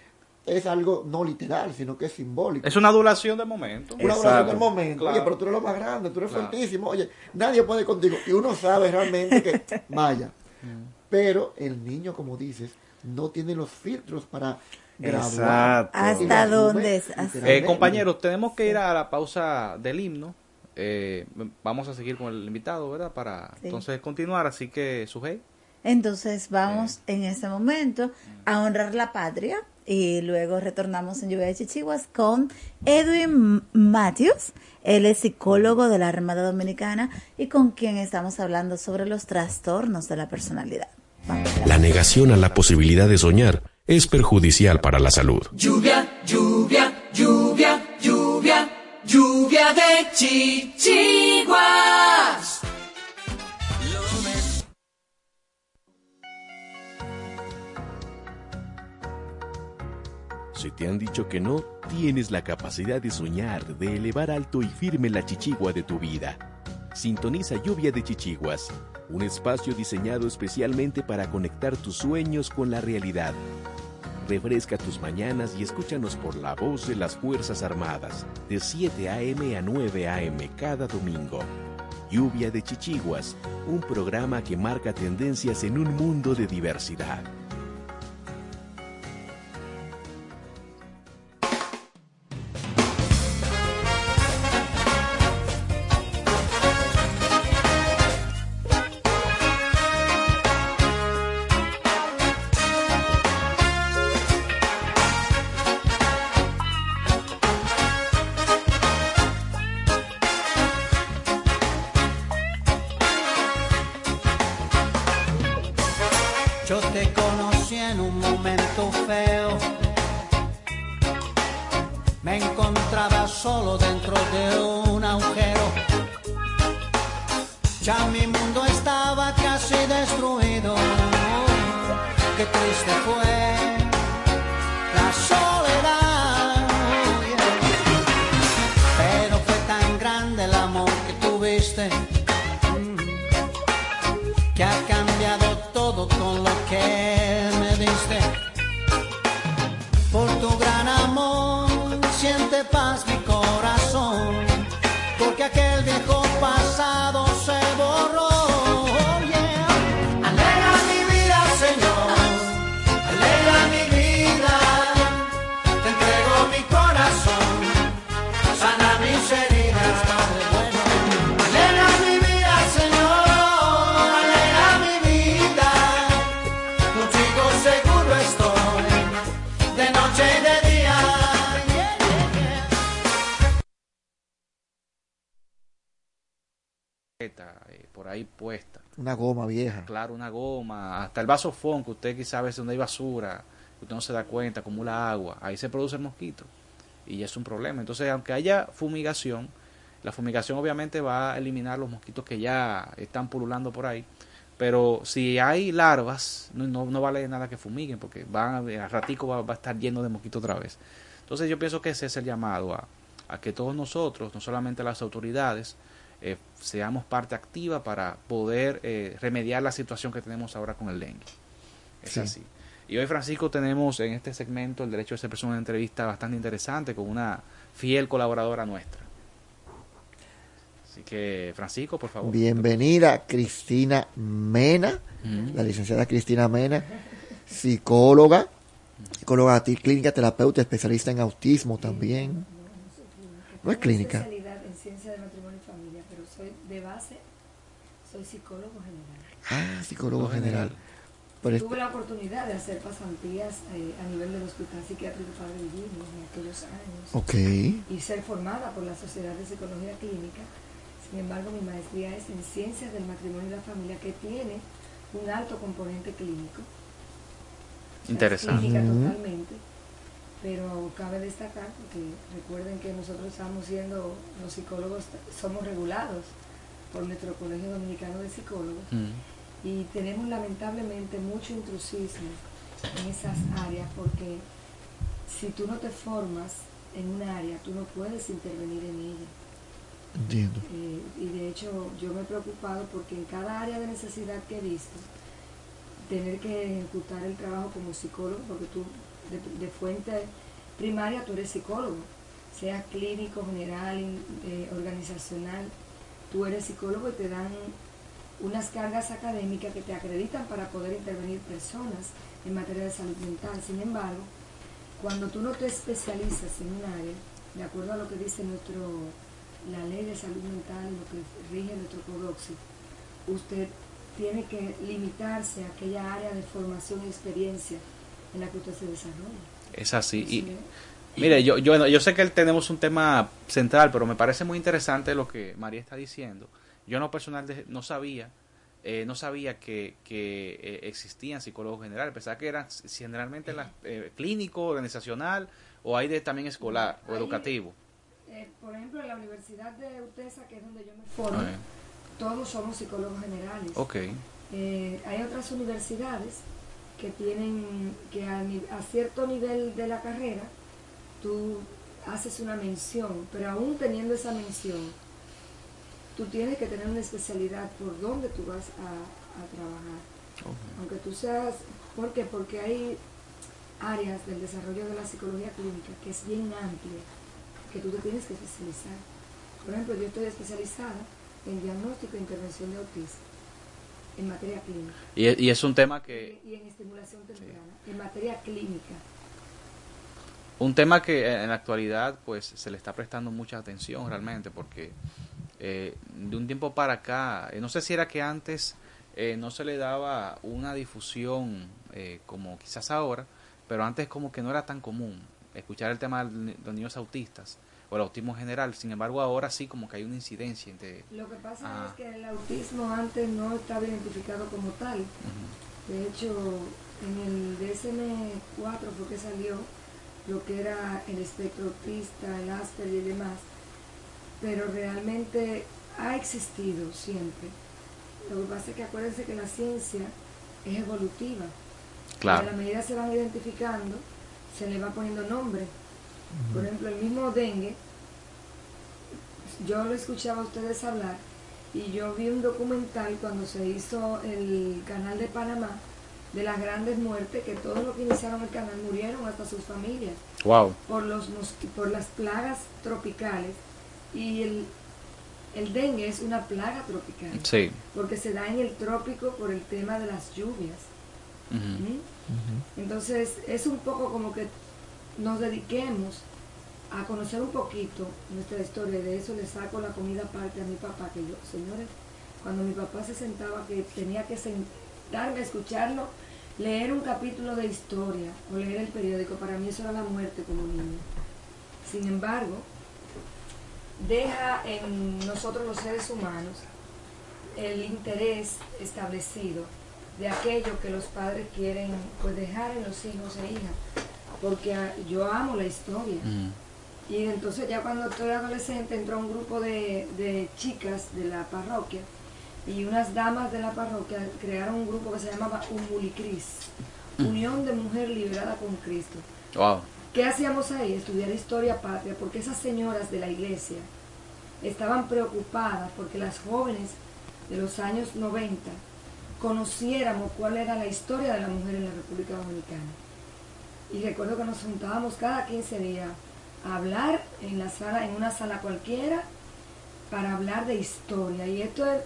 es algo no literal, sino que es simbólico. Es una adulación de momento. Una oración del momento. Oye, pero tú eres lo más grande, tú eres Claro. fuertísimo. Oye, nadie puede contigo. Y uno sabe realmente que, [LAUGHS] vaya. Pero el niño, como dices, no tiene los filtros para. Exacto. ¿Hasta dónde. Eh, compañeros, tenemos que ir a la pausa del himno. Eh, vamos a seguir con el invitado, ¿verdad? Para Sí. entonces continuar. Así que, Sujei. Entonces vamos en ese momento a honrar la patria y luego retornamos en Lluvia de Chichiguas con Edwin Matthews. Él es psicólogo de la Armada Dominicana y con quien estamos hablando sobre los trastornos de la personalidad. La negación a la posibilidad de soñar es perjudicial para la salud. Lluvia, lluvia, lluvia, lluvia, de chichiguas. Si te han dicho que no, tienes la capacidad de soñar, de elevar alto y firme la chichigua de tu vida. Sintoniza Lluvia de Chichiguas, un espacio diseñado especialmente para conectar tus sueños con la realidad. Refresca tus mañanas y escúchanos por la voz de las Fuerzas Armadas, de 7 a.m. a 9 a.m. cada domingo. Lluvia de Chichiguas, un programa que marca tendencias en un mundo de diversidad. El vaso fond que usted quizá a veces donde hay basura, usted no se da cuenta, acumula agua, ahí se produce el mosquito y es un problema. Entonces, aunque haya fumigación, la fumigación obviamente va a eliminar los mosquitos que ya están pululando por ahí, pero si hay larvas, no, no, vale nada que fumiguen porque van a, al ratico va, a estar lleno de mosquitos otra vez. Entonces yo pienso que ese es el llamado a que todos nosotros, no solamente las autoridades, eh, seamos parte activa para poder eh, remediar la situación que tenemos ahora con el dengue. Es Sí. así. Y hoy, Francisco, tenemos en este segmento el derecho de ser persona una entrevista bastante interesante con una fiel colaboradora nuestra. Así que, Francisco, por favor. Bienvenida Cristina Mena, la licenciada Cristina Mena, psicóloga, psicóloga clínica, terapeuta, especialista en autismo también. No es clínica. especialidad en ciencia de matrimonio y familia, pero soy psicólogo general. Ah, psicólogo general. Tuve este- la oportunidad de hacer pasantías eh, a nivel del Hospital Psiquiátrico Padre Divino en aquellos años. Ok. Y ser formada por la Sociedad de Psicología Clínica. Sin embargo, mi maestría es en Ciencias del Matrimonio y la Familia, que tiene un alto componente clínico. Es Interesante. Totalmente. Pero cabe destacar, porque recuerden que nosotros estamos siendo, los psicólogos somos regulados por nuestro Colegio Dominicano de Psicólogos y tenemos lamentablemente mucho intrusismo en esas áreas porque si tú no te formas en un área, tú no puedes intervenir en ella. Entiendo. Eh, y de hecho yo me he preocupado porque en cada área de necesidad que he visto, tener que ejecutar el trabajo como psicólogo, porque tú de, de fuente primaria tú eres psicólogo, sea clínico, general, eh, organizacional, tú eres psicólogo y te dan unas cargas académicas que te acreditan para poder intervenir personas en materia de salud mental. Sin embargo, cuando tú no te especializas en un área, de acuerdo a lo que dice nuestro la ley de salud mental, lo que rige nuestro CODOXI, usted tiene que limitarse a aquella área de formación y experiencia en la que usted se desarrolla. Es así. Y, mire, yo, yo, yo sé que tenemos un tema central, pero me parece muy interesante lo que María está diciendo. Yo no personal de- no sabía, eh, no sabía que, que eh, existían psicólogos generales. Pensaba que eran generalmente las, eh, clínico, organizacional, o hay de también escolar o educativo. eh, por ejemplo, en la Universidad de UTESA, que es donde yo me formo, Ah, todos somos psicólogos generales. Ok. Eh, hay otras universidades que tienen que a, a cierto nivel de la carrera tú haces una mención, pero aún teniendo esa mención, tú tienes que tener una especialidad por donde tú vas a, a trabajar. Aunque tú seas, ¿por qué? Porque hay áreas del desarrollo de la psicología clínica que es bien amplia, que tú te tienes que especializar. Por ejemplo, yo estoy especializada en diagnóstico e intervención de autismo, en materia clínica. Y, y es un tema que Y en estimulación temprana, en materia clínica. Un tema que eh, en la actualidad pues se le está prestando mucha atención realmente porque eh, de un tiempo para acá eh, no sé si era que antes eh, no se le daba una difusión eh, como quizás ahora pero antes como que no era tan común escuchar el tema de los niños autistas o el autismo en general sin embargo ahora sí como que hay una incidencia entre Lo que pasa Ah. es que el autismo antes no estaba identificado como tal. De hecho, en el DSM-4 fue que salió lo que era el espectro autista, el Asperger y demás. Pero realmente ha existido siempre. Lo que pasa es que acuérdense que la ciencia es evolutiva. Claro. A la medida se van identificando, se le va poniendo nombre. Por ejemplo, el mismo dengue, yo lo escuchaba a ustedes hablar y yo vi un documental cuando se hizo el canal de Panamá de las grandes muertes, que todos los que iniciaron el canal murieron, hasta sus familias, wow por, los, por las plagas tropicales. Y el, el dengue es una plaga tropical, Sí. porque se da en el trópico por el tema de las lluvias. ¿Mm? Entonces es un poco como que nos dediquemos a conocer un poquito nuestra historia de eso le saco la comida aparte a mi papá, que yo, señores, cuando mi papá se sentaba que tenía que sentarme a escucharlo, leer un capítulo de historia o leer el periódico, para mí eso era la muerte como niño. Sin embargo, deja en nosotros los seres humanos el interés establecido de aquello que los padres quieren pues dejar en los hijos e hijas porque yo amo la historia y entonces ya cuando estoy adolescente entró un grupo de, de chicas de la parroquia y unas damas de la parroquia crearon un grupo que se llamaba Umulicris, Unión de Mujer Liberada con Cristo. wow ¿Qué hacíamos ahí? Estudiar historia patria, porque esas señoras de la iglesia estaban preocupadas porque las jóvenes de los años 90 conociéramos cuál era la historia de la mujer en la República Dominicana. Y recuerdo que nos juntábamos cada 15 días a hablar en la sala, en una sala cualquiera, para hablar de historia. Y esto es,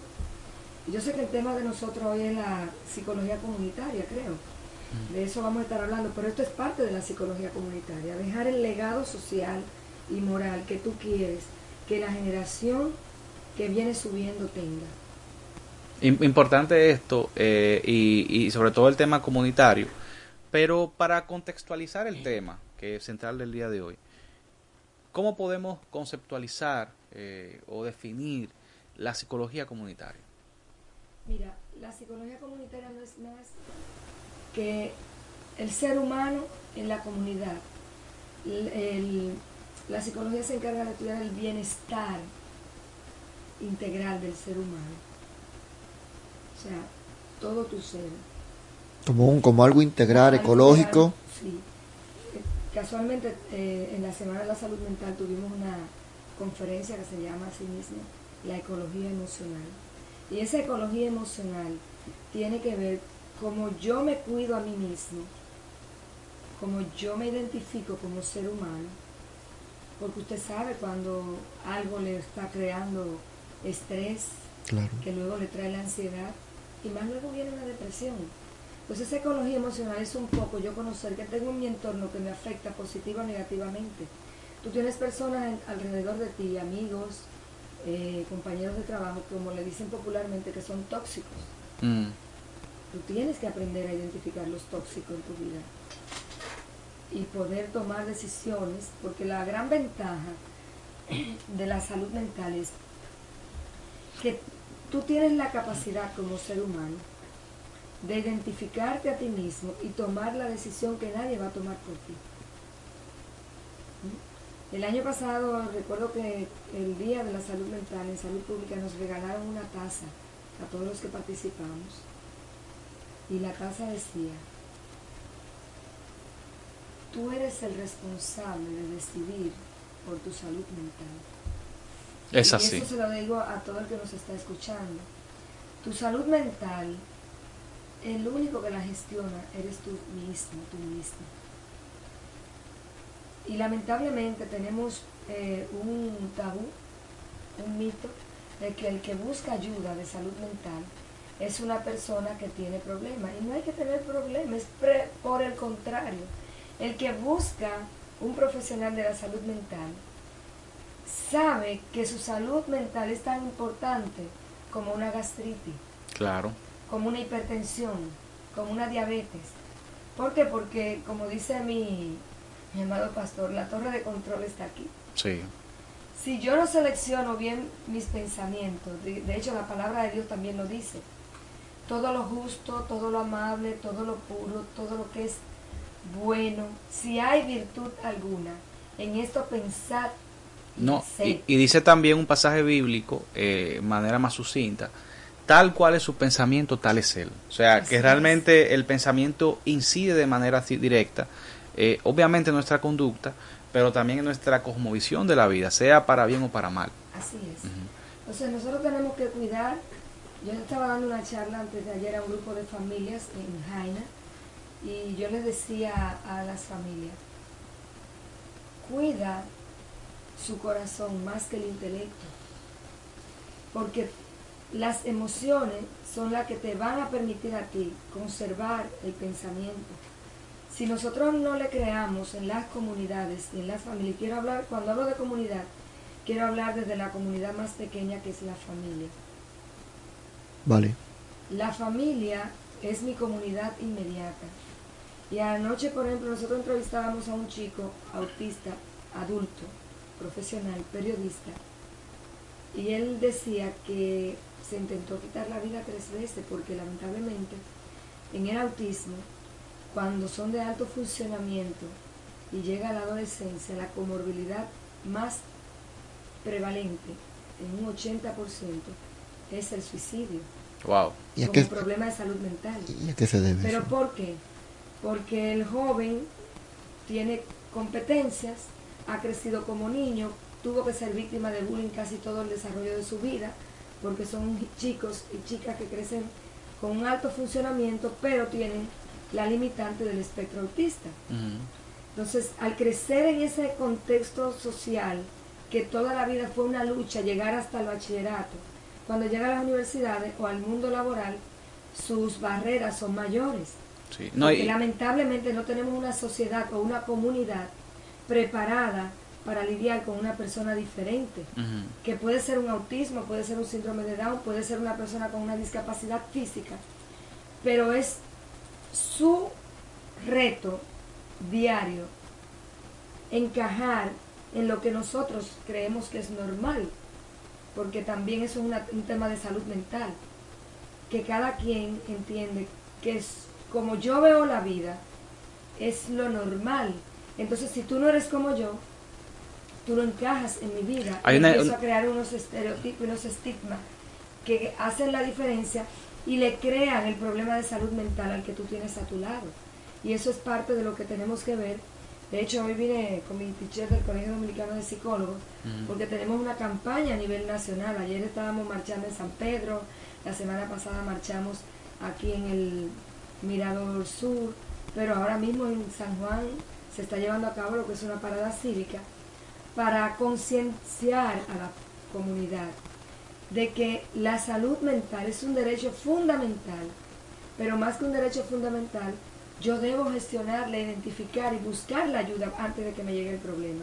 yo sé que el tema de nosotros hoy es la psicología comunitaria, creo. De eso vamos a estar hablando, pero esto es parte de la psicología comunitaria, dejar el legado social y moral que tú quieres que la generación que viene subiendo tenga. Im- Importante esto eh, y, y sobre todo el tema comunitario. Pero para contextualizar el tema, que es central del día de hoy, ¿cómo podemos conceptualizar eh, o definir la psicología comunitaria? Mira, la psicología comunitaria no es más que el ser humano en la comunidad. El- el- la psicología se encarga de estudiar el bienestar integral del ser humano. O sea, todo tu ser. Como, un, como algo integral, ecológico. integral, Sí. Eh, Casualmente eh, en la Semana de la Salud Mental tuvimos una conferencia que se llama así mismo la ecología emocional. Y esa ecología emocional tiene que ver cómo yo me cuido a mí mismo, cómo yo me identifico como ser humano, porque usted sabe cuando algo le está creando estrés, Claro. que luego le trae la ansiedad y más luego viene la depresión. Pues esa ecología emocional es un poco yo conocer que tengo en mi entorno que me afecta positiva o negativamente. Tú tienes personas en- alrededor de ti, amigos, eh, compañeros de trabajo, como le dicen popularmente, que son tóxicos. Mm, Tú tienes que aprender a identificar los tóxicos en tu vida y poder tomar decisiones, porque la gran ventaja de la salud mental es que tú tienes la capacidad como ser humano de identificarte a ti mismo y tomar la decisión que nadie va a tomar por ti. El año pasado recuerdo que el Día de la Salud Mental en Salud Pública nos regalaron una taza a todos los que participamos y la taza decía, tú eres el responsable de decidir por tu salud mental. Es Y así. eso se lo digo a todo el que nos está escuchando. Tu salud mental, el único que la gestiona eres tú mismo, tú mismo. Y lamentablemente tenemos eh, un tabú, un mito, de que el que busca ayuda de salud mental es una persona que tiene problemas. Y no hay que tener problemas, es pre- por el contrario. El que busca un profesional de la salud mental sabe que su salud mental es tan importante como una gastritis, claro. como una hipertensión, como una diabetes. ¿Por qué? Porque, como dice mi, mi amado pastor, la torre de control está aquí. Sí. Si yo no selecciono bien mis pensamientos, de, de hecho la palabra de Dios también lo dice, todo lo justo, todo lo amable, todo lo puro, todo lo que es bueno, si hay virtud alguna, en esto pensad y No, y, y dice también un pasaje bíblico, eh, de manera más sucinta, tal cual es su pensamiento, tal es él. O sea, Así que es. realmente el pensamiento incide de manera directa, eh, obviamente en nuestra conducta, pero también nuestra cosmovisión de la vida, sea para bien o para mal. Así es. Entonces nosotros tenemos que cuidar. Yo estaba dando una charla antes de ayer a un grupo de familias en Jaina y yo les decía a las familias, cuida su corazón más que el intelecto, porque las emociones son las que te van a permitir a ti conservar el pensamiento. Si nosotros no le creamos en las comunidades y en las familias, quiero hablar, cuando hablo de comunidad, quiero hablar desde la comunidad más pequeña que es la familia. Vale. La familia es mi comunidad inmediata. Y anoche, por ejemplo, nosotros entrevistábamos a un chico autista, adulto, profesional, periodista, y él decía que se intentó quitar la vida tres veces porque lamentablemente en el autismo, cuando son de alto funcionamiento y llega la adolescencia, la comorbilidad más prevalente, en un 80%, es el suicidio Wow. ¿Y a como qué- problema de salud mental. ¿Y a qué se debe ¿Pero eso? por qué? Porque el joven tiene competencias, ha crecido como niño, tuvo que ser víctima de bullying casi todo el desarrollo de su vida, porque son chicos y chicas que crecen con un alto funcionamiento, pero tienen la limitante del espectro autista. Entonces, al crecer en ese contexto social, que toda la vida fue una lucha, llegar hasta el bachillerato, cuando llega a las universidades o al mundo laboral, sus barreras son mayores. Sí. No, y- lamentablemente no tenemos una sociedad o una comunidad preparada para lidiar con una persona diferente, que puede ser un autismo, puede ser un síndrome de Down, puede ser una persona con una discapacidad física, pero es su reto diario encajar en lo que nosotros creemos que es normal, porque también eso es una- un tema de salud mental, que cada quien entiende que es como yo veo la vida, es lo normal. Entonces, si tú no eres como yo, tú no encajas en mi vida. Hay Y una- empiezo a crear unos estereotipos, unos estigmas que hacen la diferencia y le crean el problema de salud mental al que tú tienes a tu lado. Y eso es parte de lo que tenemos que ver. De hecho, hoy vine con mi teacher del Colegio Dominicano de Psicólogos, porque tenemos una campaña a nivel nacional. Ayer estábamos marchando en San Pedro, la semana pasada marchamos aquí en el Mirador Sur, pero ahora mismo en San Juan se está llevando a cabo lo que es una parada cívica para concienciar a la comunidad de que la salud mental es un derecho fundamental, pero más que un derecho fundamental, yo debo gestionarla, identificar y buscar la ayuda antes de que me llegue el problema.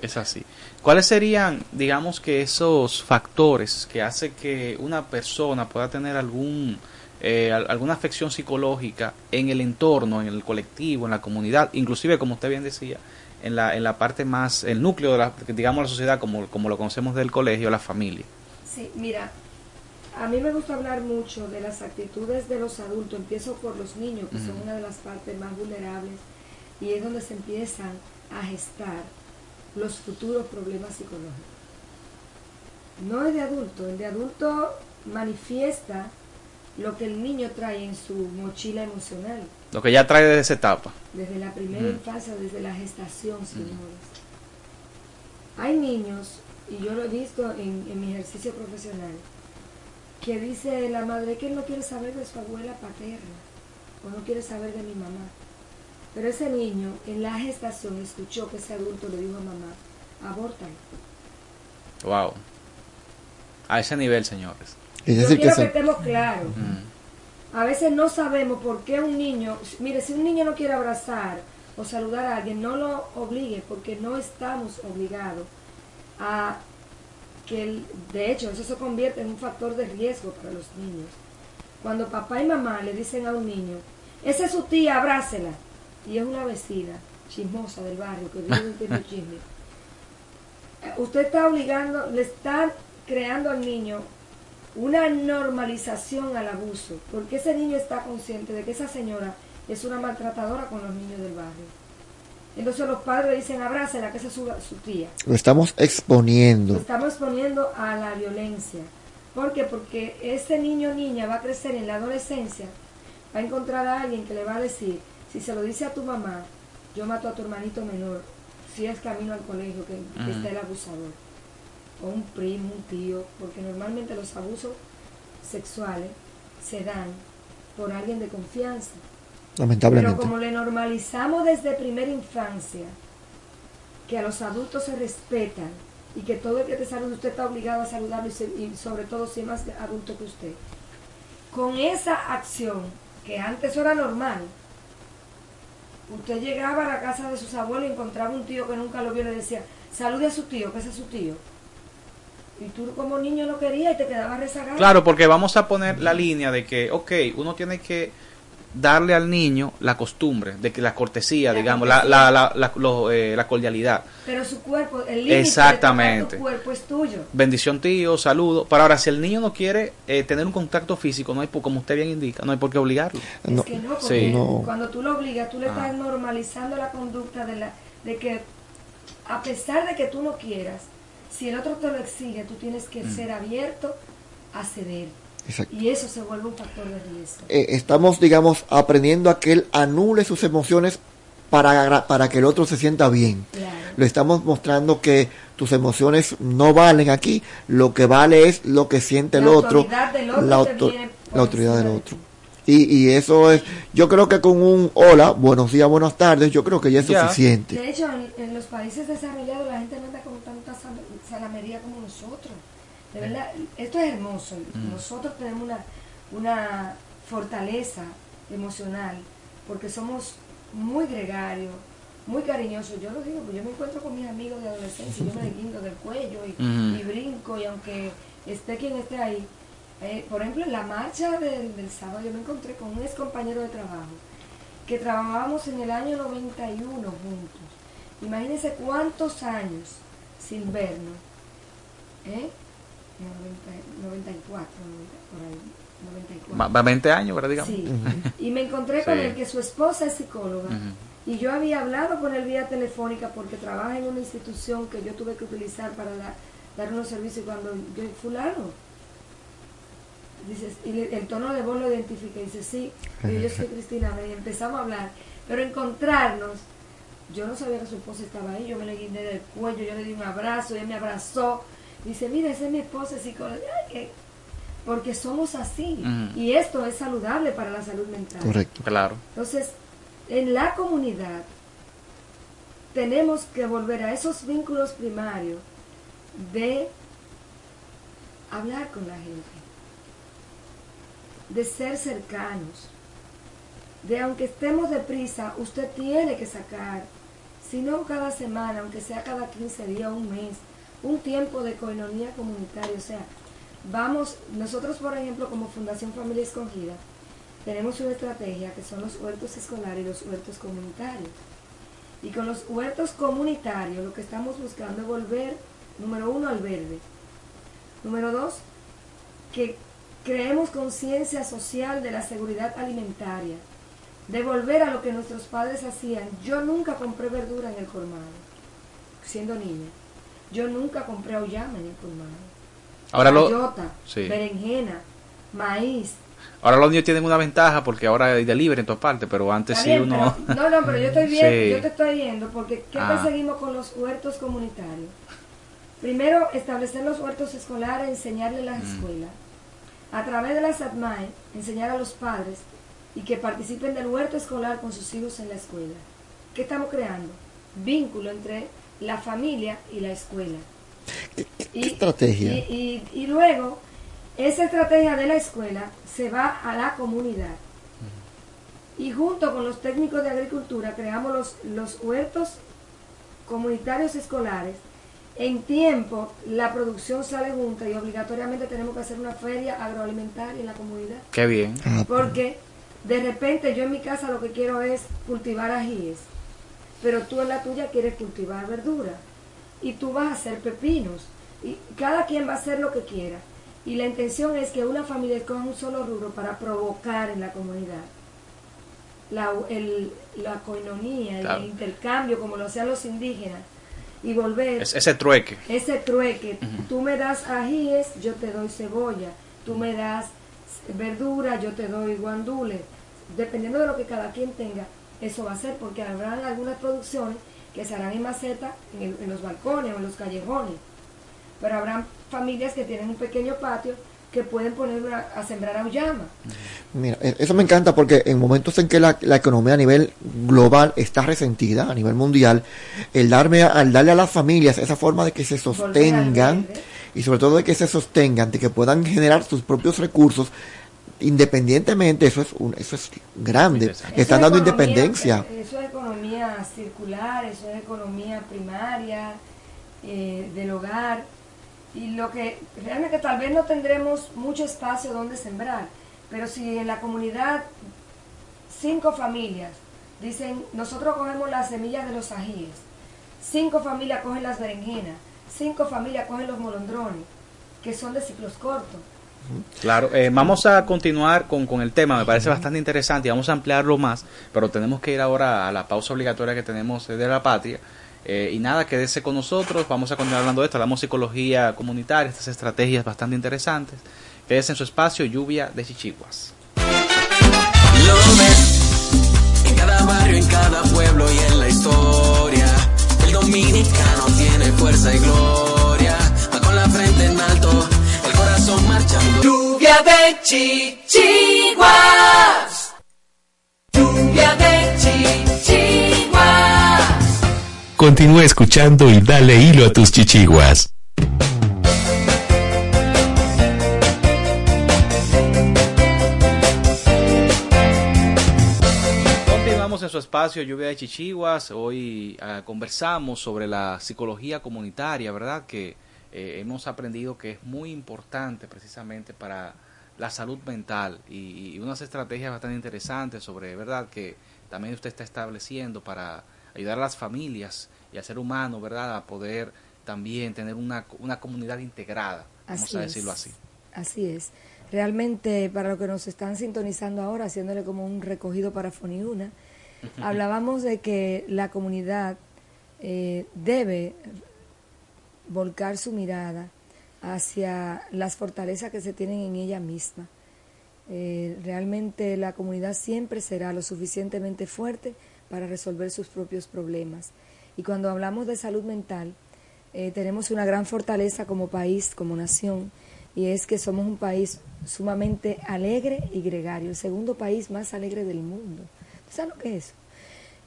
Es así. ¿Cuáles serían, digamos que esos factores que hace que una persona pueda tener algún eh, al- alguna afección psicológica en el entorno, en el colectivo, en la comunidad, inclusive como usted bien decía, en la, en la parte más, el núcleo de la, digamos la sociedad como, como lo conocemos del colegio, la familia? Sí, mira, a mí me gusta hablar mucho de las actitudes de los adultos. Empiezo por los niños, que son una de las partes más vulnerables, y es donde se empiezan a gestar los futuros problemas psicológicos. No es de adulto, el de adulto manifiesta lo que el niño trae en su mochila emocional, Lo que ya trae desde esa etapa. desde la primera infancia, desde la gestación, señores. Hay niños, y yo lo he visto en, en mi ejercicio profesional, que dice la madre que él no quiere saber de su abuela paterna, o no quiere saber de mi mamá. Pero ese niño en la gestación escuchó que ese adulto le dijo a mamá, aborta. Wow. A ese nivel, señores. Yo quiero que estemos claros. A veces no sabemos por qué un niño, mire, si un niño no quiere abrazar o saludar a alguien, no lo obligue, porque no estamos obligados a que, el- de hecho, eso se convierte en un factor de riesgo para los niños. Cuando papá y mamá le dicen a un niño, esa es su tía, abrácela, y es una vecina chismosa del barrio que vive en chisme, eh, usted está obligando, le está creando al niño una normalización al abuso, porque ese niño está consciente de que esa señora es una maltratadora con los niños del barrio. Entonces los padres le dicen, abrázela, que esa es su, su tía. Lo estamos exponiendo. Lo estamos exponiendo a la violencia. ¿Por qué? Porque ese niño o niña va a crecer en la adolescencia, va a encontrar a alguien que le va a decir, si se lo dice a tu mamá, yo mato a tu hermanito menor, si es camino al colegio que, que Ujú. está el abusador, o un primo, un tío, porque normalmente los abusos sexuales se dan por alguien de confianza. Lamentablemente. Pero como le normalizamos desde primera infancia que a los adultos se respetan y que todo el que te saluda usted está obligado a saludarlo y, se- y sobre todo si es más adulto que usted. Con esa acción, que antes era normal, usted llegaba a la casa de sus abuelos y encontraba un tío que nunca lo vio y le decía, salude a su tío, que ese es su tío. Y tú como niño no querías y te quedabas rezagado. Claro, porque vamos a poner la línea de que, ok, uno tiene que darle al niño la costumbre, de que la cortesía, La digamos, la, cortesía. la, la, la, lo, eh, la cordialidad. Pero su cuerpo, el límite de Exactamente. tu cuerpo es tuyo. Bendición tío, saludo. Pero ahora, si el niño no quiere eh, tener un contacto físico, no hay, por- como usted bien indica, no hay por qué obligarlo. Es que no, porque Sí. cuando tú lo obligas, tú le Ah. estás normalizando la conducta de, la, de que a pesar de que tú no quieras, si el otro te lo exige, tú tienes que Mm. ser abierto a ceder. Exacto. Y eso se vuelve un factor de riesgo. Eh, estamos, digamos, aprendiendo a que él anule sus emociones para, para que el otro se sienta bien. Le estamos mostrando que tus emociones no valen aquí, lo que vale es lo que siente el La otro, autoridad del otro la, auto- la autoridad del otro. Y, y eso es, yo creo que con un hola, buenos días, buenas tardes, yo creo que ya es Ya. suficiente. De hecho, en, en los países desarrollados la gente no anda con tanta sal- salamería como nosotros. De verdad, esto es hermoso. Mm. Nosotros tenemos una, una fortaleza emocional porque somos muy gregarios, muy cariñoso. Yo lo digo, pues yo me encuentro con mis amigos de adolescencia, yo me desguindo del cuello y brinco, y aunque esté quien esté ahí, eh, por ejemplo, en la marcha del, del sábado yo me encontré con un ex compañero de trabajo que trabajábamos en el año 91 juntos. Imagínense cuántos años sin vernos. ¿Eh? 90, 94, 90, por ahí. 94. Va, va 20 años, ¿verdad? Digamos. Sí. Y me encontré con él que su esposa es psicóloga. Y yo había hablado con él vía telefónica porque trabaja en una institución que yo tuve que utilizar para da- dar unos servicios cuando yo, fulano. Dices, y le- el tono de voz lo identifica y dice, sí, y yo soy Cristina, y empezamos a hablar. Pero encontrarnos, yo no sabía que su esposa estaba ahí, yo me le guindé del cuello, yo le di un abrazo, y él me abrazó. Dice, mira, esa es mi esposa, es psicóloga. Porque somos así. Y esto es saludable para la salud mental. Correcto. Claro. Entonces, en la comunidad tenemos que volver a esos vínculos primarios de hablar con la gente, de ser cercanos, de aunque estemos deprisa, usted tiene que sacar, si no cada semana, aunque sea cada 15 días, un mes, un tiempo de coinonía comunitaria. O sea, vamos, nosotros por ejemplo como Fundación Familia Escogida, tenemos una estrategia que son los huertos escolares y los huertos comunitarios. Y con los huertos comunitarios lo que estamos buscando es volver, número uno, al verde. Número dos, que creemos conciencia social de la seguridad alimentaria. De volver a lo que nuestros padres hacían. Yo nunca compré verdura en el colmado, siendo niña. Yo nunca compré auyama en el colmado. Ahora lo- sí. berenjena, maíz, Ahora los niños tienen una ventaja porque ahora hay delivery en todas partes, pero antes sí bien, uno... pero- [LAUGHS] no, no, pero yo estoy bien, Sí. yo te estoy viendo porque ¿qué Ah. perseguimos con los huertos comunitarios? Primero, establecer los huertos escolares, enseñarle las Mm. escuelas. A través de la SATMAE, enseñar a los padres y que participen del huerto escolar con sus hijos en la escuela. ¿Qué estamos creando? Vínculo entre la familia y la escuela. ¿Qué estrategia? Y, y- y luego, esa estrategia de la escuela se va a la comunidad. Y junto con los técnicos de agricultura creamos los, los huertos comunitarios escolares. En tiempo, la producción sale junta y obligatoriamente tenemos que hacer una feria agroalimentaria en la comunidad. Qué bien. Porque de repente yo en mi casa lo que quiero es cultivar ajíes, pero tú en la tuya quieres cultivar verdura y tú vas a hacer pepinos y cada quien va a hacer lo que quiera. Y la intención es que una familia escoja un solo rubro para provocar en la comunidad. La, el- la coinonía, el intercambio como lo hacían los indígenas y volver Es- ese trueque. ese trueque, tú me das ajíes, yo te doy cebolla, tú me das verdura, yo te doy guandules, dependiendo de lo que cada quien tenga, eso va a ser, porque habrán algunas producciones que se harán en maceta, en, el- en los balcones o en los callejones, pero habrán familias que tienen un pequeño patio que pueden poner una- a sembrar auyama. Mira, e- eso me encanta porque en momentos en que la, la economía a nivel global está resentida, a nivel mundial, el darme, a- al darle a las familias esa forma de que se sostengan y sobre todo de que se sostengan, de que puedan generar sus propios recursos, independientemente, eso es un, eso es grande, Eso están es dando economía- independencia. Eso es economía circular, eso es economía primaria, eh, del hogar. Y lo que realmente tal vez no tendremos mucho espacio donde sembrar, pero si en la comunidad cinco familias dicen, nosotros cogemos las semillas de los ajíes, cinco familias cogen las berenjenas, cinco familias cogen los molondrones, que son de ciclos cortos. Claro, eh, vamos a continuar con, con el tema, me parece bastante interesante y vamos a ampliarlo más, pero tenemos que ir ahora a la pausa obligatoria que tenemos de la patria. Eh, y nada, quédese con nosotros, vamos a continuar hablando de esto, hablamos psicología comunitaria, estas estrategias bastante interesantes. Quédese en su espacio, lluvia de chichiguas. Lo ves en cada barrio, en cada pueblo y en la historia. El dominicano tiene fuerza y gloria. Va con la frente en alto, corazón marchando. Lluvia de chichiguas. Lluvia de chichiguas. Continúa escuchando y dale hilo a tus chichiguas. Continuamos en su espacio Lluvia de Chichiguas. Hoy ah, conversamos sobre la psicología comunitaria, ¿verdad? Que eh, hemos aprendido que es muy importante precisamente para la salud mental y, y unas estrategias bastante interesantes sobre, ¿verdad? Que también usted está estableciendo para ayudar a las familias y al ser humano, ¿verdad? A poder también tener una, una comunidad integrada, vamos Así a es. decirlo así. Así es. Realmente, para los que nos están sintonizando ahora, haciéndole como un recogido para Foniuna, hablábamos de que la comunidad eh, debe volcar su mirada hacia las fortalezas que se tienen en ella misma. Eh, realmente la comunidad siempre será lo suficientemente fuerte para resolver sus propios problemas. Y cuando hablamos de salud mental, eh, tenemos una gran fortaleza como país, como nación, y es que somos un país sumamente alegre y gregario, el segundo país más alegre del mundo. ¿Sabes lo que es eso?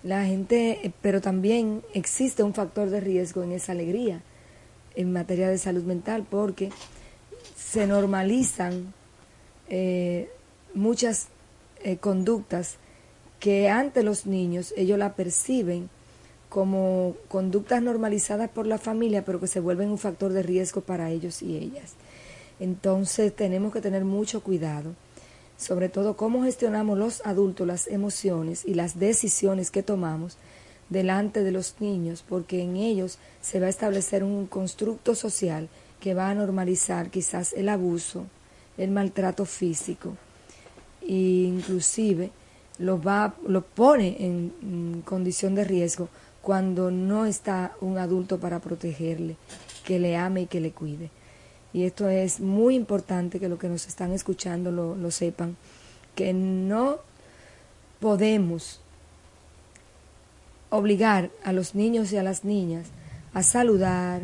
La gente, eh, pero también existe un factor de riesgo en esa alegría en materia de salud mental porque se normalizan eh, muchas eh, conductas que ante los niños ellos la perciben como conductas normalizadas por la familia, pero que se vuelven un factor de riesgo para ellos y ellas. Entonces tenemos que tener mucho cuidado, sobre todo cómo gestionamos los adultos las emociones y las decisiones que tomamos delante de los niños, porque en ellos se va a establecer un constructo social que va a normalizar quizás el abuso, el maltrato físico e inclusive lo va lo pone en, condición de riesgo cuando no está un adulto para protegerle, que le ame y que le cuide. Y esto es muy importante que los que nos están escuchando lo, lo sepan, que no podemos obligar a los niños y a las niñas a saludar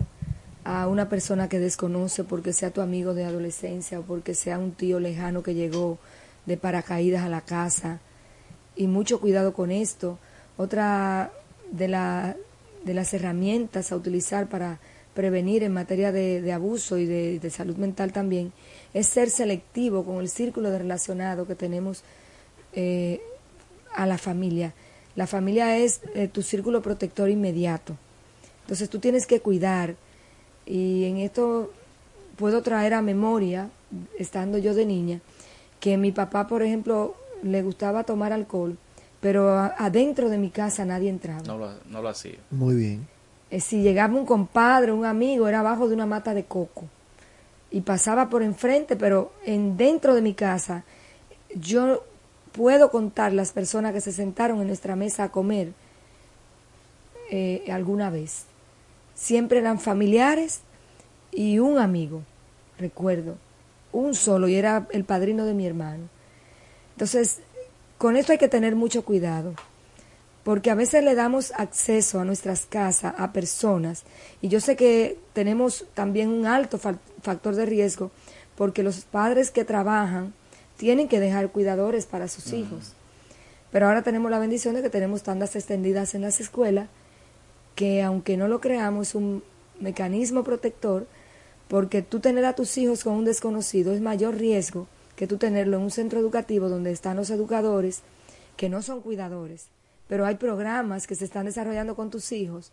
a una persona que desconoce porque sea tu amigo de adolescencia o porque sea un tío lejano que llegó de paracaídas a la casa. Y mucho cuidado con esto. Otra de, la, de las herramientas a utilizar para prevenir en materia de, abuso y de, de, salud mental también es ser selectivo con el círculo de relacionado que tenemos eh, a la familia. La familia es eh, tu círculo protector inmediato. Entonces tú tienes que cuidar y en esto puedo traer a memoria, estando yo de niña, que mi papá, por ejemplo, le gustaba tomar alcohol, pero a, adentro de mi casa nadie entraba. No lo, no lo hacía. Muy bien. Eh, si llegaba un compadre, un amigo, era abajo de una mata de coco y pasaba por enfrente, pero en dentro de mi casa yo puedo contar las personas que se sentaron en nuestra mesa a comer eh, alguna vez. Siempre eran familiares y un amigo, recuerdo, un solo, y era el padrino de mi hermano. Entonces, con esto hay que tener mucho cuidado, porque a veces le damos acceso a nuestras casas a personas, y yo sé que tenemos también un alto factor de riesgo, porque los padres que trabajan tienen que dejar cuidadores para sus hijos. Pero ahora tenemos la bendición de que tenemos tandas extendidas en las escuelas que aunque no lo creamos es un mecanismo protector porque tú tener a tus hijos con un desconocido es mayor riesgo que tú tenerlo en un centro educativo donde están los educadores que no son cuidadores, pero hay programas que se están desarrollando con tus hijos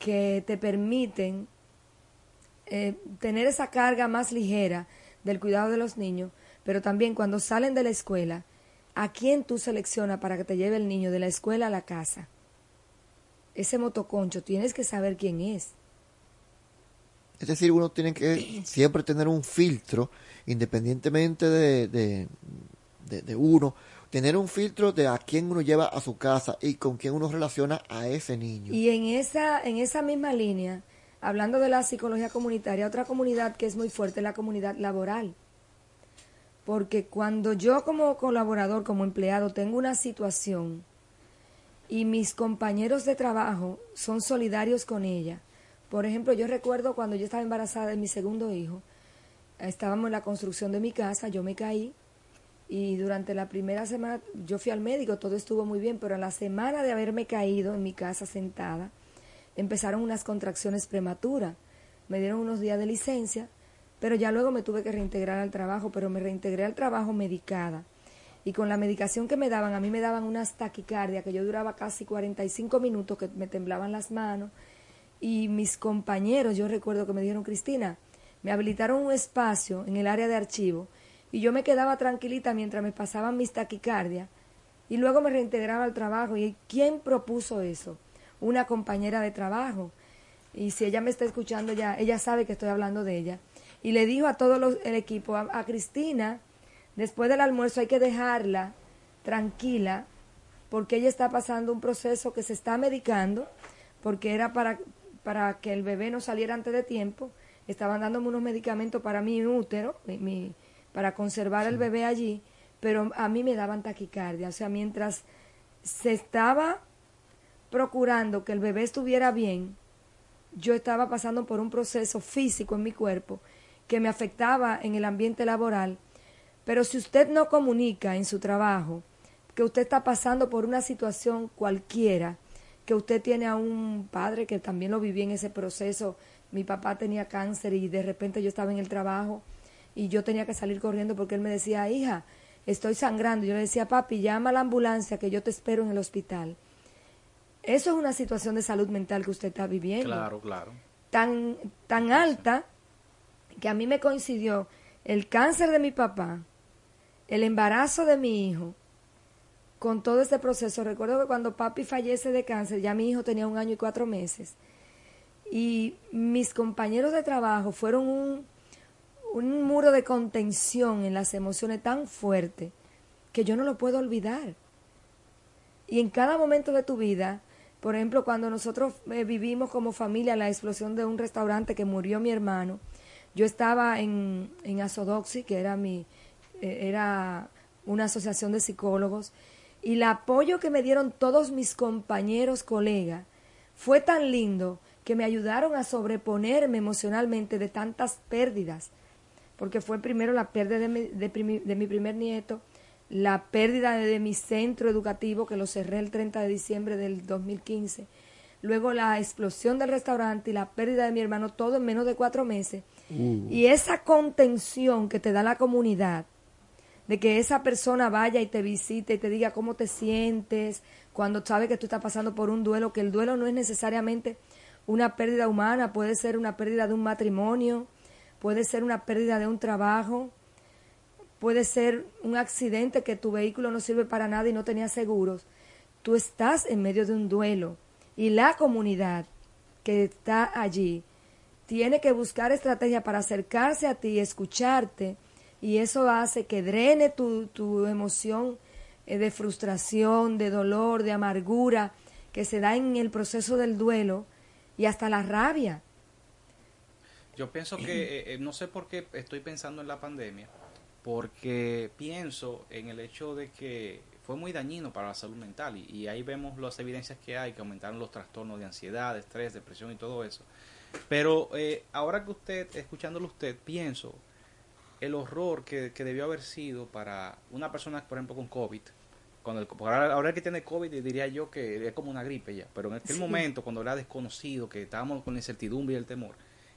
que te permiten eh, tener esa carga más ligera del cuidado de los niños pero también cuando salen de la escuela, ¿a quién tú seleccionas para que te lleve el niño de la escuela a la casa? Ese motoconcho, tienes que saber quién es. Es decir, uno tiene que [CLEARS THROAT] siempre tener un filtro, independientemente de, de, de, de uno, tener un filtro de a quién uno lleva a su casa y con quién uno relaciona a ese niño. Y en esa, en esa misma línea, hablando de la psicología comunitaria, otra comunidad que es muy fuerte es la comunidad laboral porque cuando yo como colaborador, como empleado, tengo una situación y mis compañeros de trabajo son solidarios con ella, por ejemplo, yo recuerdo cuando yo estaba embarazada de mi segundo hijo, estábamos en la construcción de mi casa, yo me caí y durante la primera semana yo fui al médico, todo estuvo muy bien, pero en la semana de haberme caído en mi casa sentada, empezaron unas contracciones prematuras, me dieron unos días de licencia, pero ya luego me tuve que reintegrar al trabajo, pero me reintegré al trabajo medicada. y con la medicación que me daban, a mí me daban unas taquicardias que yo duraba casi 45 minutos, que me temblaban las manos. Y mis compañeros, yo recuerdo que me dijeron, Cristina, me habilitaron un espacio en el área de archivo y yo me quedaba tranquilita mientras me pasaban mis taquicardias y luego me reintegraba al trabajo. ¿Y quién propuso eso? Una compañera de trabajo. Y si ella me está escuchando ya, ella sabe que estoy hablando de ella. Y le dijo a todo los, el equipo, a, a Cristina, después del almuerzo hay que dejarla tranquila porque ella está pasando un proceso que se está medicando porque era para, para que el bebé no saliera antes de tiempo. Estaban dándome unos medicamentos para mi útero, mi- mi- para conservar el bebé allí, pero a mí me daban taquicardia. O sea, mientras se estaba procurando que el bebé estuviera bien, yo estaba pasando por un proceso físico en mi cuerpo que me afectaba en el ambiente laboral. Pero si usted no comunica en su trabajo que usted está pasando por una situación cualquiera, que usted tiene a un padre que también lo viví en ese proceso, mi papá tenía cáncer y de repente yo estaba en el trabajo y yo tenía que salir corriendo porque él me decía, hija, estoy sangrando. Yo le decía, papi, llama a la ambulancia que yo te espero en el hospital. Eso es una situación de salud mental que usted está viviendo Claro, claro. tan, tan alta que a mí me coincidió el cáncer de mi papá, el embarazo de mi hijo, con todo este proceso. Recuerdo que cuando papi fallece de cáncer, ya mi hijo tenía un año y cuatro meses. Y mis compañeros de trabajo fueron un, un muro de contención en las emociones tan fuerte que yo no lo puedo olvidar. Y en cada momento de tu vida, por ejemplo, cuando nosotros eh, vivimos como familia la explosión de un restaurante que murió mi hermano, yo estaba en, en Asodoxi, que era mi, eh, era una asociación de psicólogos, y el apoyo que me dieron todos mis compañeros, colegas, fue tan lindo que me ayudaron a sobreponerme emocionalmente de tantas pérdidas, porque fue primero la pérdida de mi, de mi primer nieto, la pérdida de, de mi centro educativo, que lo cerré el 30 de diciembre del 2015, luego la explosión del restaurante y la pérdida de mi hermano, todo en menos de cuatro meses. Y esa contención que te da la comunidad, de que esa persona vaya y te visite y te diga cómo te sientes, cuando sabe que tú estás pasando por un duelo, que el duelo no es necesariamente una pérdida humana, puede ser una pérdida de un matrimonio, puede ser una pérdida de un trabajo, puede ser un accidente que tu vehículo no sirve para nada y no tenía seguros. Tú estás en medio de un duelo y la comunidad que está allí tiene que buscar estrategia para acercarse a ti, escucharte y eso hace que drene tu, tu emoción eh, de frustración, de dolor, de amargura que se da en el proceso del duelo y hasta la rabia. Yo pienso que, [CLEARS THROAT] eh, eh, no sé por qué estoy pensando en la pandemia, porque pienso en el hecho de que fue muy dañino para la salud mental y, y ahí vemos las evidencias que hay, que aumentaron los trastornos de ansiedad, estrés, depresión y todo eso. Pero eh, ahora que usted, escuchándolo usted, pienso el horror que, que debió haber sido para una persona, por ejemplo, con COVID. Cuando el- ahora, ahora que tiene COVID diría yo que es como una gripe ya, pero en aquel Sí. momento, cuando era desconocido, que estábamos con la incertidumbre y el temor,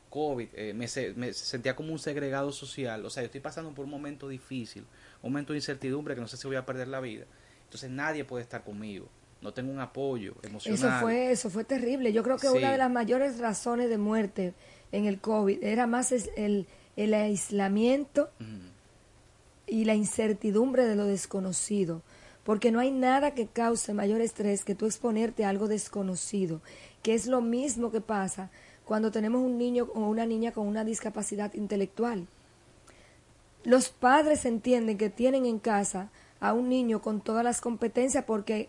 COVID, eh, me, se- me sentía como un segregado social. O sea, yo estoy pasando por un momento difícil, un momento de incertidumbre que no sé si voy a perder la vida. Entonces nadie puede estar conmigo. No tengo un apoyo emocional. Eso fue, eso fue terrible. Yo creo que Sí. una de las mayores razones de muerte en el COVID era más el, el aislamiento y la incertidumbre de lo desconocido. Porque no hay nada que cause mayor estrés que tú exponerte a algo desconocido, que es lo mismo que pasa cuando tenemos un niño o una niña con una discapacidad intelectual. Los padres entienden que tienen en casa a un niño con todas las competencias porque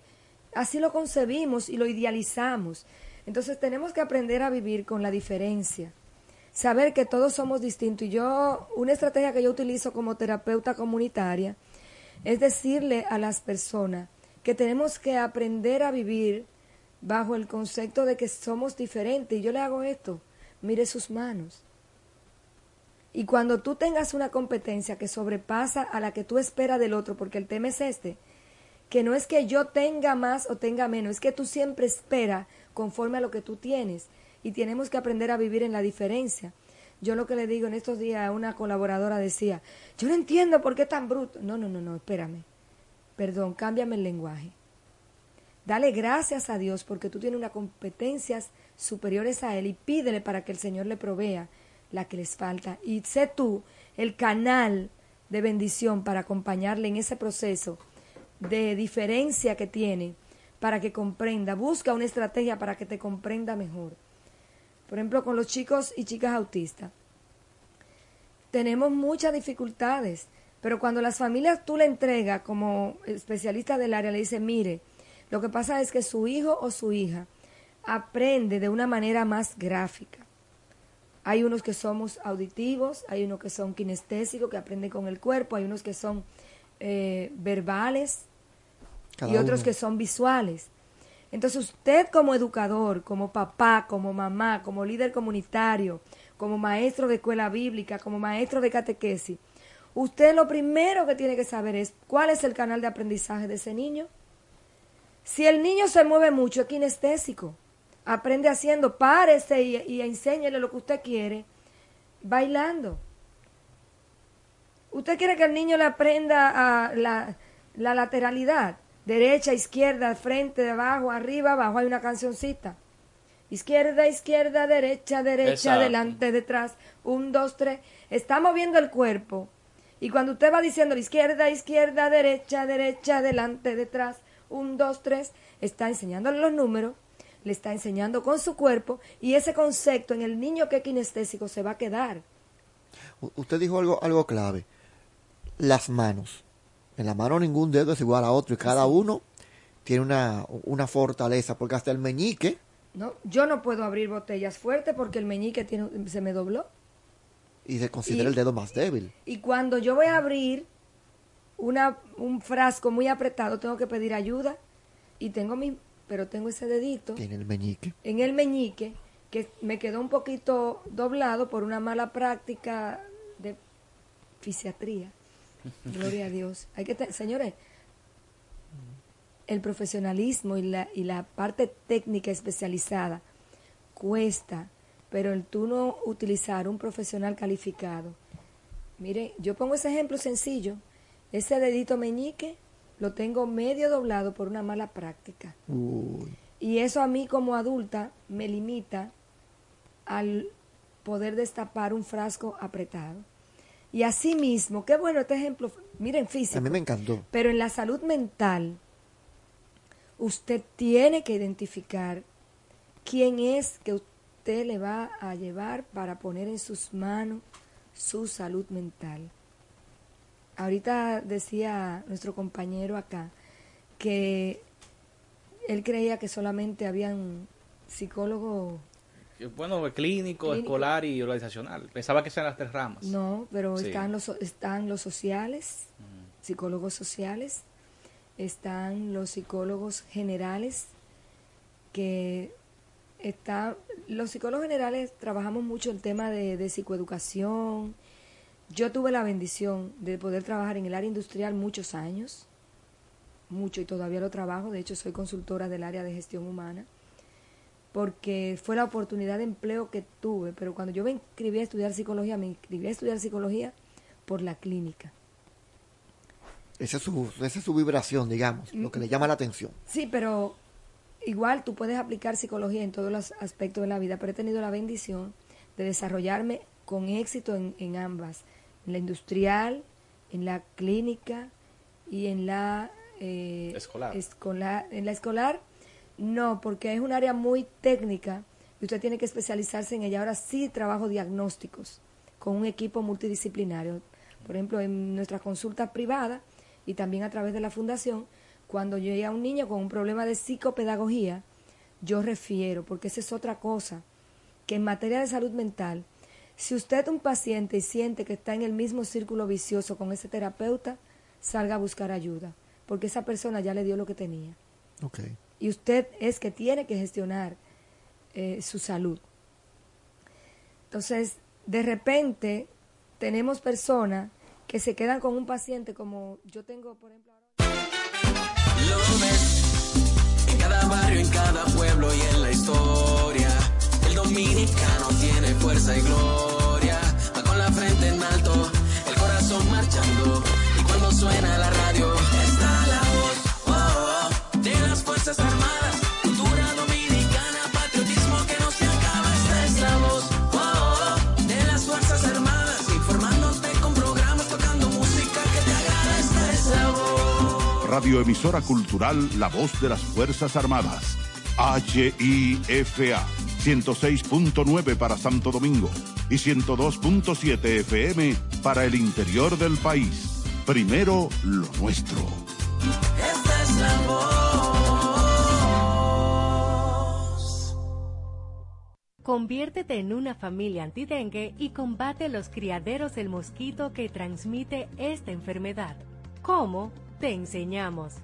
así lo concebimos y lo idealizamos. Entonces tenemos que aprender a vivir con la diferencia, saber que todos somos distintos. Y yo, una estrategia que yo utilizo como terapeuta comunitaria es decirle a las personas que tenemos que aprender a vivir bajo el concepto de que somos diferentes. Y yo le hago esto, mire sus manos. Y cuando tú tengas una competencia que sobrepasa a la que tú esperas del otro, porque el tema es este, que no es que yo tenga más o tenga menos, es que tú siempre esperas conforme a lo que tú tienes. Y tenemos que aprender a vivir en la diferencia. Yo lo que le digo en estos días a una colaboradora decía, yo no entiendo por qué tan bruto. No, no, no, no, espérame. perdón, cámbiame el lenguaje. Dale gracias a Dios porque tú tienes unas competencias superiores a Él y pídele para que el Señor le provea la que les falta. Y sé tú el canal de bendición para acompañarle en ese proceso de diferencia que tiene para que comprenda. Busca una estrategia para que te comprenda mejor. Por ejemplo, con los chicos y chicas autistas. Tenemos muchas dificultades, pero cuando las familias tú le entregas como especialista del área, le dice, mire, lo que pasa es que su hijo o su hija aprende de una manera más gráfica. Hay unos que somos auditivos, hay unos que son kinestésicos, que aprenden con el cuerpo, hay unos que son eh, verbales y otros que son visuales. Entonces usted como educador, como papá, como mamá, como líder comunitario, como maestro de escuela bíblica, como maestro de catequesis, usted lo primero que tiene que saber es cuál es el canal de aprendizaje de ese niño. Si el niño se mueve mucho, es kinestésico aprende haciendo, párese y, y enséñele lo que usted quiere, bailando. Usted quiere que el niño le aprenda a la, la lateralidad, derecha, izquierda, frente, abajo, arriba, abajo, hay una cancioncita. Izquierda, izquierda, derecha, derecha, Exacto. adelante, detrás, un, dos, tres. Está moviendo el cuerpo. Y cuando usted va diciendo izquierda, izquierda, derecha, derecha, adelante, detrás, un, dos, tres, está enseñándole los números, le está enseñando con su cuerpo y ese concepto en el niño que es kinestésico se va a quedar. U- Usted dijo algo, algo clave. Las manos. En la mano ningún dedo es igual a otro y cada uno tiene una, una fortaleza, porque hasta el meñique, ¿no? Yo no puedo abrir botellas fuertes porque el meñique tiene, se me dobló. y se considera Y- el dedo más débil. Y cuando yo voy a abrir una, un frasco muy apretado, tengo que pedir ayuda y tengo mi, pero tengo ese dedito Tiene el meñique. en el meñique que me quedó un poquito doblado por una mala práctica de fisiatría. Gloria a Dios. Hay que, señores, el profesionalismo y la, y la parte técnica especializada cuesta, pero el tú no utilizar un profesional calificado. Mire, yo pongo ese ejemplo sencillo. Ese dedito meñique lo tengo medio doblado por una mala práctica. Uy. Y eso a mí como adulta me limita al poder destapar un frasco apretado. Y así mismo, qué bueno este ejemplo, miren físico. A mí me encantó. Pero en la salud mental, usted tiene que identificar quién es que usted le va a llevar para poner en sus manos su salud mental. Ahorita decía nuestro compañero acá que él creía que solamente habían psicólogos, Bueno, clínico, Clínico. escolar y organizacional. Pensaba que eran las tres ramas. no, pero Sí. están los están los sociales, psicólogos sociales, están los psicólogos generales que está los psicólogos generales trabajamos mucho el tema de, de psicoeducación. Yo tuve la bendición de poder trabajar en el área industrial muchos años, mucho y todavía lo trabajo, de hecho soy consultora del área de gestión humana, porque fue la oportunidad de empleo que tuve, pero cuando yo me inscribí a estudiar psicología, me inscribí a estudiar psicología por la clínica. Esa es su, esa es su vibración, digamos, lo que le llama la atención. Sí, pero igual tú puedes aplicar psicología en todos los aspectos de la vida, pero he tenido la bendición de desarrollarme con éxito en, en ambas, en la industrial, en la clínica y en la eh, Escolar. escolar. En la escolar, no, porque es un área muy técnica y usted tiene que especializarse en ella. Ahora sí trabajo diagnósticos con un equipo multidisciplinario. Por ejemplo, en nuestras consultas privadas y también a través de la fundación, cuando llega un niño con un problema de psicopedagogía, yo refiero, porque esa es otra cosa, que en materia de salud mental, si usted es un paciente y siente que está en el mismo círculo vicioso con ese terapeuta, salga a buscar ayuda, porque esa persona ya le dio lo que tenía. Ok. Y usted es que tiene que gestionar eh, su salud. Entonces, de repente, tenemos personas que se quedan con un paciente como yo tengo, por ejemplo, Lo ves en cada barrio, en cada pueblo y en la historia. El dominicano tiene fuerza y gloria. Va con la frente en alto, el corazón marchando. Y cuando suena la radio, la Fuerzas Armadas, cultura dominicana, patriotismo que no se acaba. Esta es la voz oh, oh, oh, de las Fuerzas Armadas, informándote con programas, tocando música que te agrada. Esta es la voz. Radioemisora Cultural, la voz de las Fuerzas Armadas. HIFA 106.9 para Santo Domingo y 102.7 FM para el interior del país. Primero lo nuestro. Esta es la voz. Conviértete en una familia antidengue y combate los criaderos del mosquito que transmite esta enfermedad. ¿Cómo? Te enseñamos.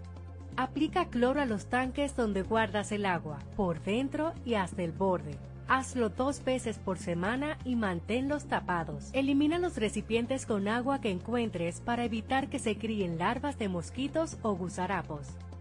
Aplica cloro a los tanques donde guardas el agua, por dentro y hasta el borde. Hazlo dos veces por semana y manténlos tapados. Elimina los recipientes con agua que encuentres para evitar que se críen larvas de mosquitos o gusarapos.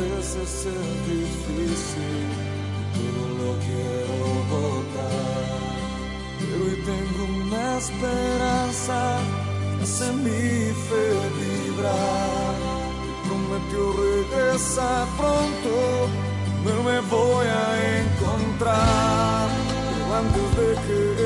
Veces es difícil todo lo quiero botar. Pero hoy tengo una esperanza hace mi fe vibrar. Y prometió regresar pronto, no me voy a encontrar. Pero antes de que